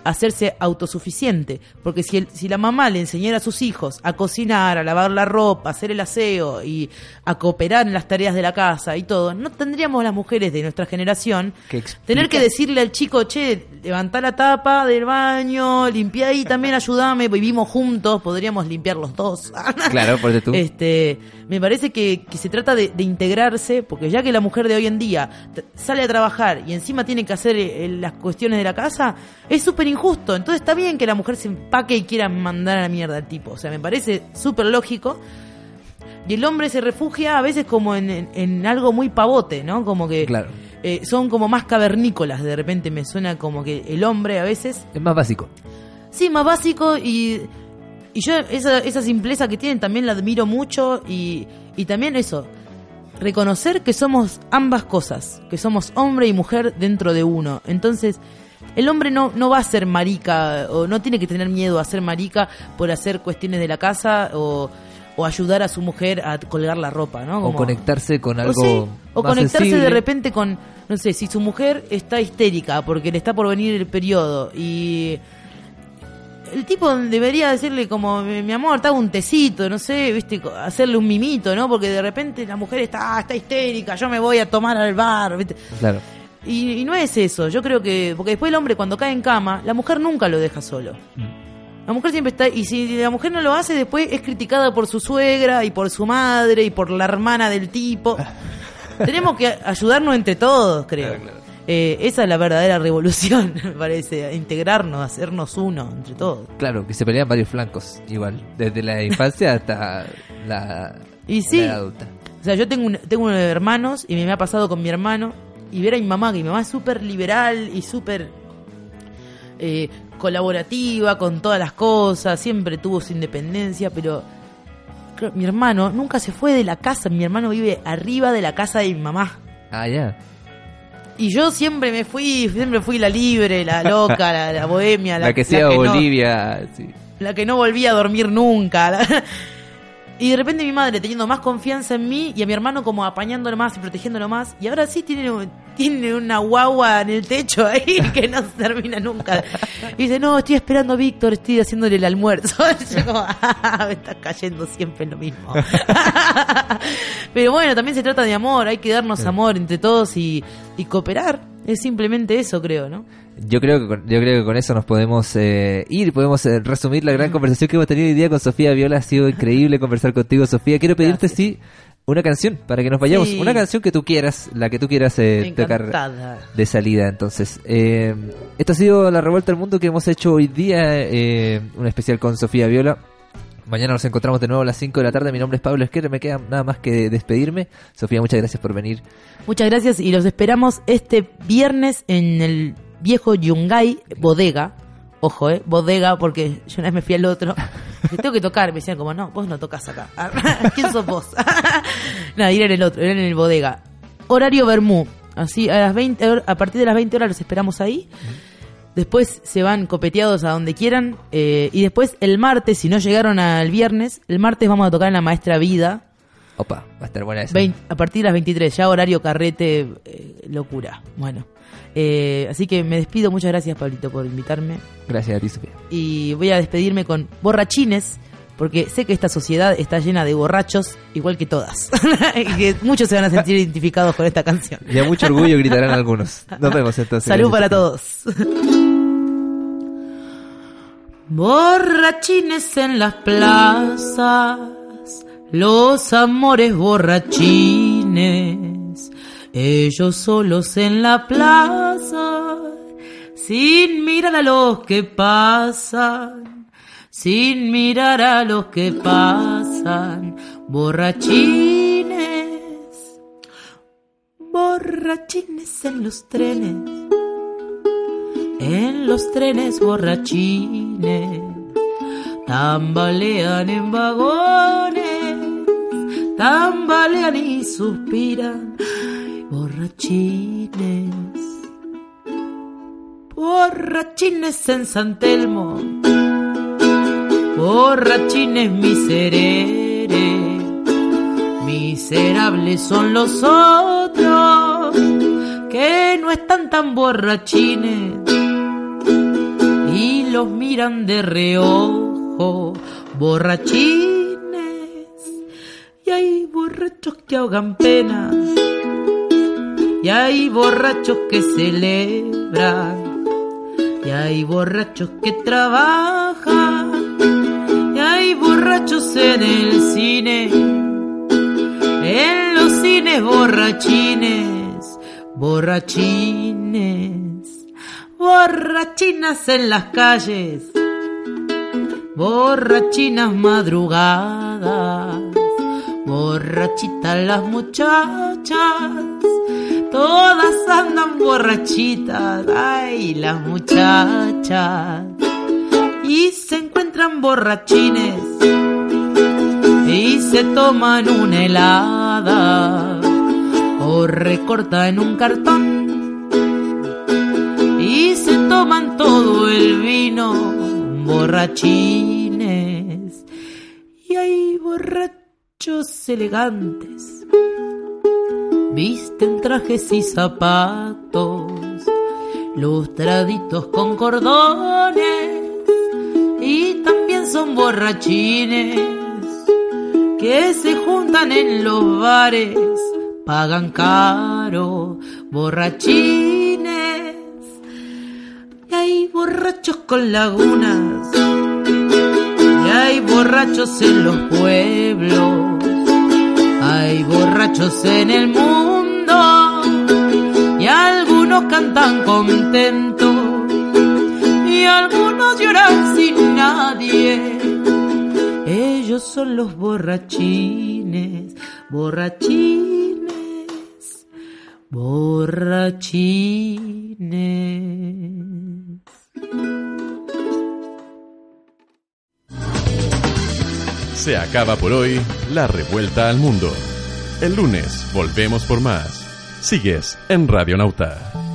hacerse autosuficiente. Porque si, el- si la mamá le enseñara a sus hijos a cocinar, a lavar la ropa, a hacer el aseo y a cooperar en las tareas de la casa y todo, no tendríamos las mujeres de nuestra generación tener que decirle al chico, che, levantá la tapa del baño, limpiá ahí también, ayúdame, vivimos juntos, podríamos limpiar los dos. Claro, porque tú. Este, me parece que, que se trata de, de integrarse, porque ya que la mujer de hoy en día sale a trabajar y encima tiene que hacer eh, las cuestiones de la casa, es súper injusto. Entonces está bien que la mujer se empaque y quiera mandar a la mierda al tipo. O sea, me parece súper lógico. Y el hombre se refugia a veces como en, en- en algo muy pavote, ¿no? Como que Claro. eh, son como más cavernícolas, de repente me suena como que el hombre a veces Es más básico. Sí, más básico y, y yo esa, esa simpleza que tienen también la admiro mucho y, y también eso, reconocer que somos ambas cosas, que somos hombre y mujer dentro de uno. Entonces, el hombre no, no va a ser marica o no tiene que tener miedo a ser marica por hacer cuestiones de la casa o, o ayudar a su mujer a colgar la ropa, ¿no? O conectarse con algo. o, sí, o más conectarse sensible. de repente con, no sé, si su mujer está histérica porque le está por venir el periodo y el tipo debería decirle como, mi amor, te hago un tecito, no sé, viste, hacerle un mimito, ¿no? Porque de repente la mujer está, "Ah, está histérica, yo me voy a tomar al bar, ¿viste? Claro. Y, y no es eso, yo creo que, porque después el hombre cuando cae en cama, la mujer nunca lo deja solo. La mujer siempre está, y si la mujer no lo hace, después es criticada por su suegra y por su madre y por la hermana del tipo. Tenemos que ayudarnos entre todos, creo. Eh, esa es la verdadera revolución, me parece, integrarnos, hacernos uno entre todos. Claro, que se pelean varios flancos, igual, desde la infancia hasta la, Y sí, la adulta. o sea, yo tengo, un- tengo unos hermanos y me ha pasado con mi hermano y ver a mi mamá, que mi mamá es súper liberal y súper eh, colaborativa con todas las cosas, siempre tuvo su independencia, pero creo- mi hermano nunca se fue de la casa, mi hermano vive arriba de la casa de mi mamá. Ah, ya. Y yo siempre me fui, siempre fui la libre, la loca, la, la bohemia, La, la, que sea Bolivia, sí. la que no volvía a dormir nunca. la- Y de repente mi madre teniendo más confianza en mí y a mi hermano como apañándolo más y protegiéndolo más. Y ahora sí tiene, un- tiene una guagua en el techo ahí que no se termina nunca. Y dice, no, estoy esperando a Víctor, estoy haciéndole el almuerzo. Y yo como, "Ah, me está cayendo siempre en lo mismo. Pero bueno, también se trata de amor, hay que darnos amor entre todos y, y cooperar. Es simplemente eso, creo, ¿no? Yo creo que con, yo creo que con eso nos podemos eh, ir, podemos eh, resumir la gran conversación que hemos tenido hoy día con Sofía Viola. Ha sido increíble conversar contigo, Sofía. Quiero pedirte, Gracias. sí, una canción para que nos vayamos. Sí. Una canción que tú quieras, la que tú quieras eh, tocar de salida. Entonces, eh, esto ha sido la revuelta del mundo que hemos hecho hoy día, eh, un especial con Sofía Viola. Mañana nos encontramos de nuevo a las 5 de la tarde. Mi nombre es Pablo Esquerra. Me queda nada más que despedirme. Sofía, muchas gracias por venir. Muchas gracias y los esperamos este viernes en el viejo Yungay Bodega. Ojo, eh, bodega, porque yo una vez me fui al otro. Tengo que tocar. Me decían como, no, vos no tocas acá. ¿Quién sos vos? Nada, ir en el otro, ir en el bodega. Horario Bermú. Así, a las 20, hor- a partir de las 20 horas los esperamos ahí. Después se van copeteados a donde quieran. eh, y después el martes, si no llegaron al viernes, el martes vamos a tocar en la Maestra Vida. Opa, va a estar buena esa. Vein- a partir de las 23, ya horario carrete, eh, locura. Bueno, eh, así que me despido. Muchas gracias, Pablito, por invitarme. Gracias a ti, Sofía. Y voy a despedirme con borrachines, porque sé que esta sociedad está llena de borrachos, igual que todas. y que muchos se van a sentir identificados con esta canción. Y a mucho orgullo gritarán algunos. Nos vemos entonces. Salud Gracias. para todos. Borrachines en las plazas, los amores borrachines, ellos solos en la plaza, sin mirar a los que pasan, sin mirar a los que pasan, borrachines, borrachines en los trenes en los trenes borrachines, tambalean en vagones, tambalean y suspiran, borrachines, borrachines en San Telmo, borrachines misereres, miserables son los otros que no están tan borrachines los miran de reojo, borrachines, y hay borrachos que ahogan pena, y hay borrachos que celebran, y hay borrachos que trabajan, y hay borrachos en el cine, en los cines borrachines, borrachines borrachinas en las calles, borrachinas madrugadas, borrachitas las muchachas, todas andan borrachitas, ay, las muchachas, y se encuentran borrachines, y se toman una helada, o recortan un cartón toman todo el vino, borrachines. Y hay borrachos elegantes, visten trajes y zapatos, lustraditos con cordones, y también son borrachines que se juntan en los bares, pagan caro, borrachines. Y hay borrachos con lagunas, y hay borrachos en los pueblos, hay borrachos en el mundo, y algunos cantan contentos y algunos lloran sin nadie. Ellos son los borrachines, borrachines, borrachines. Se acaba por hoy la revuelta al mundo. El lunes volvemos por más. Sigues en Radionauta.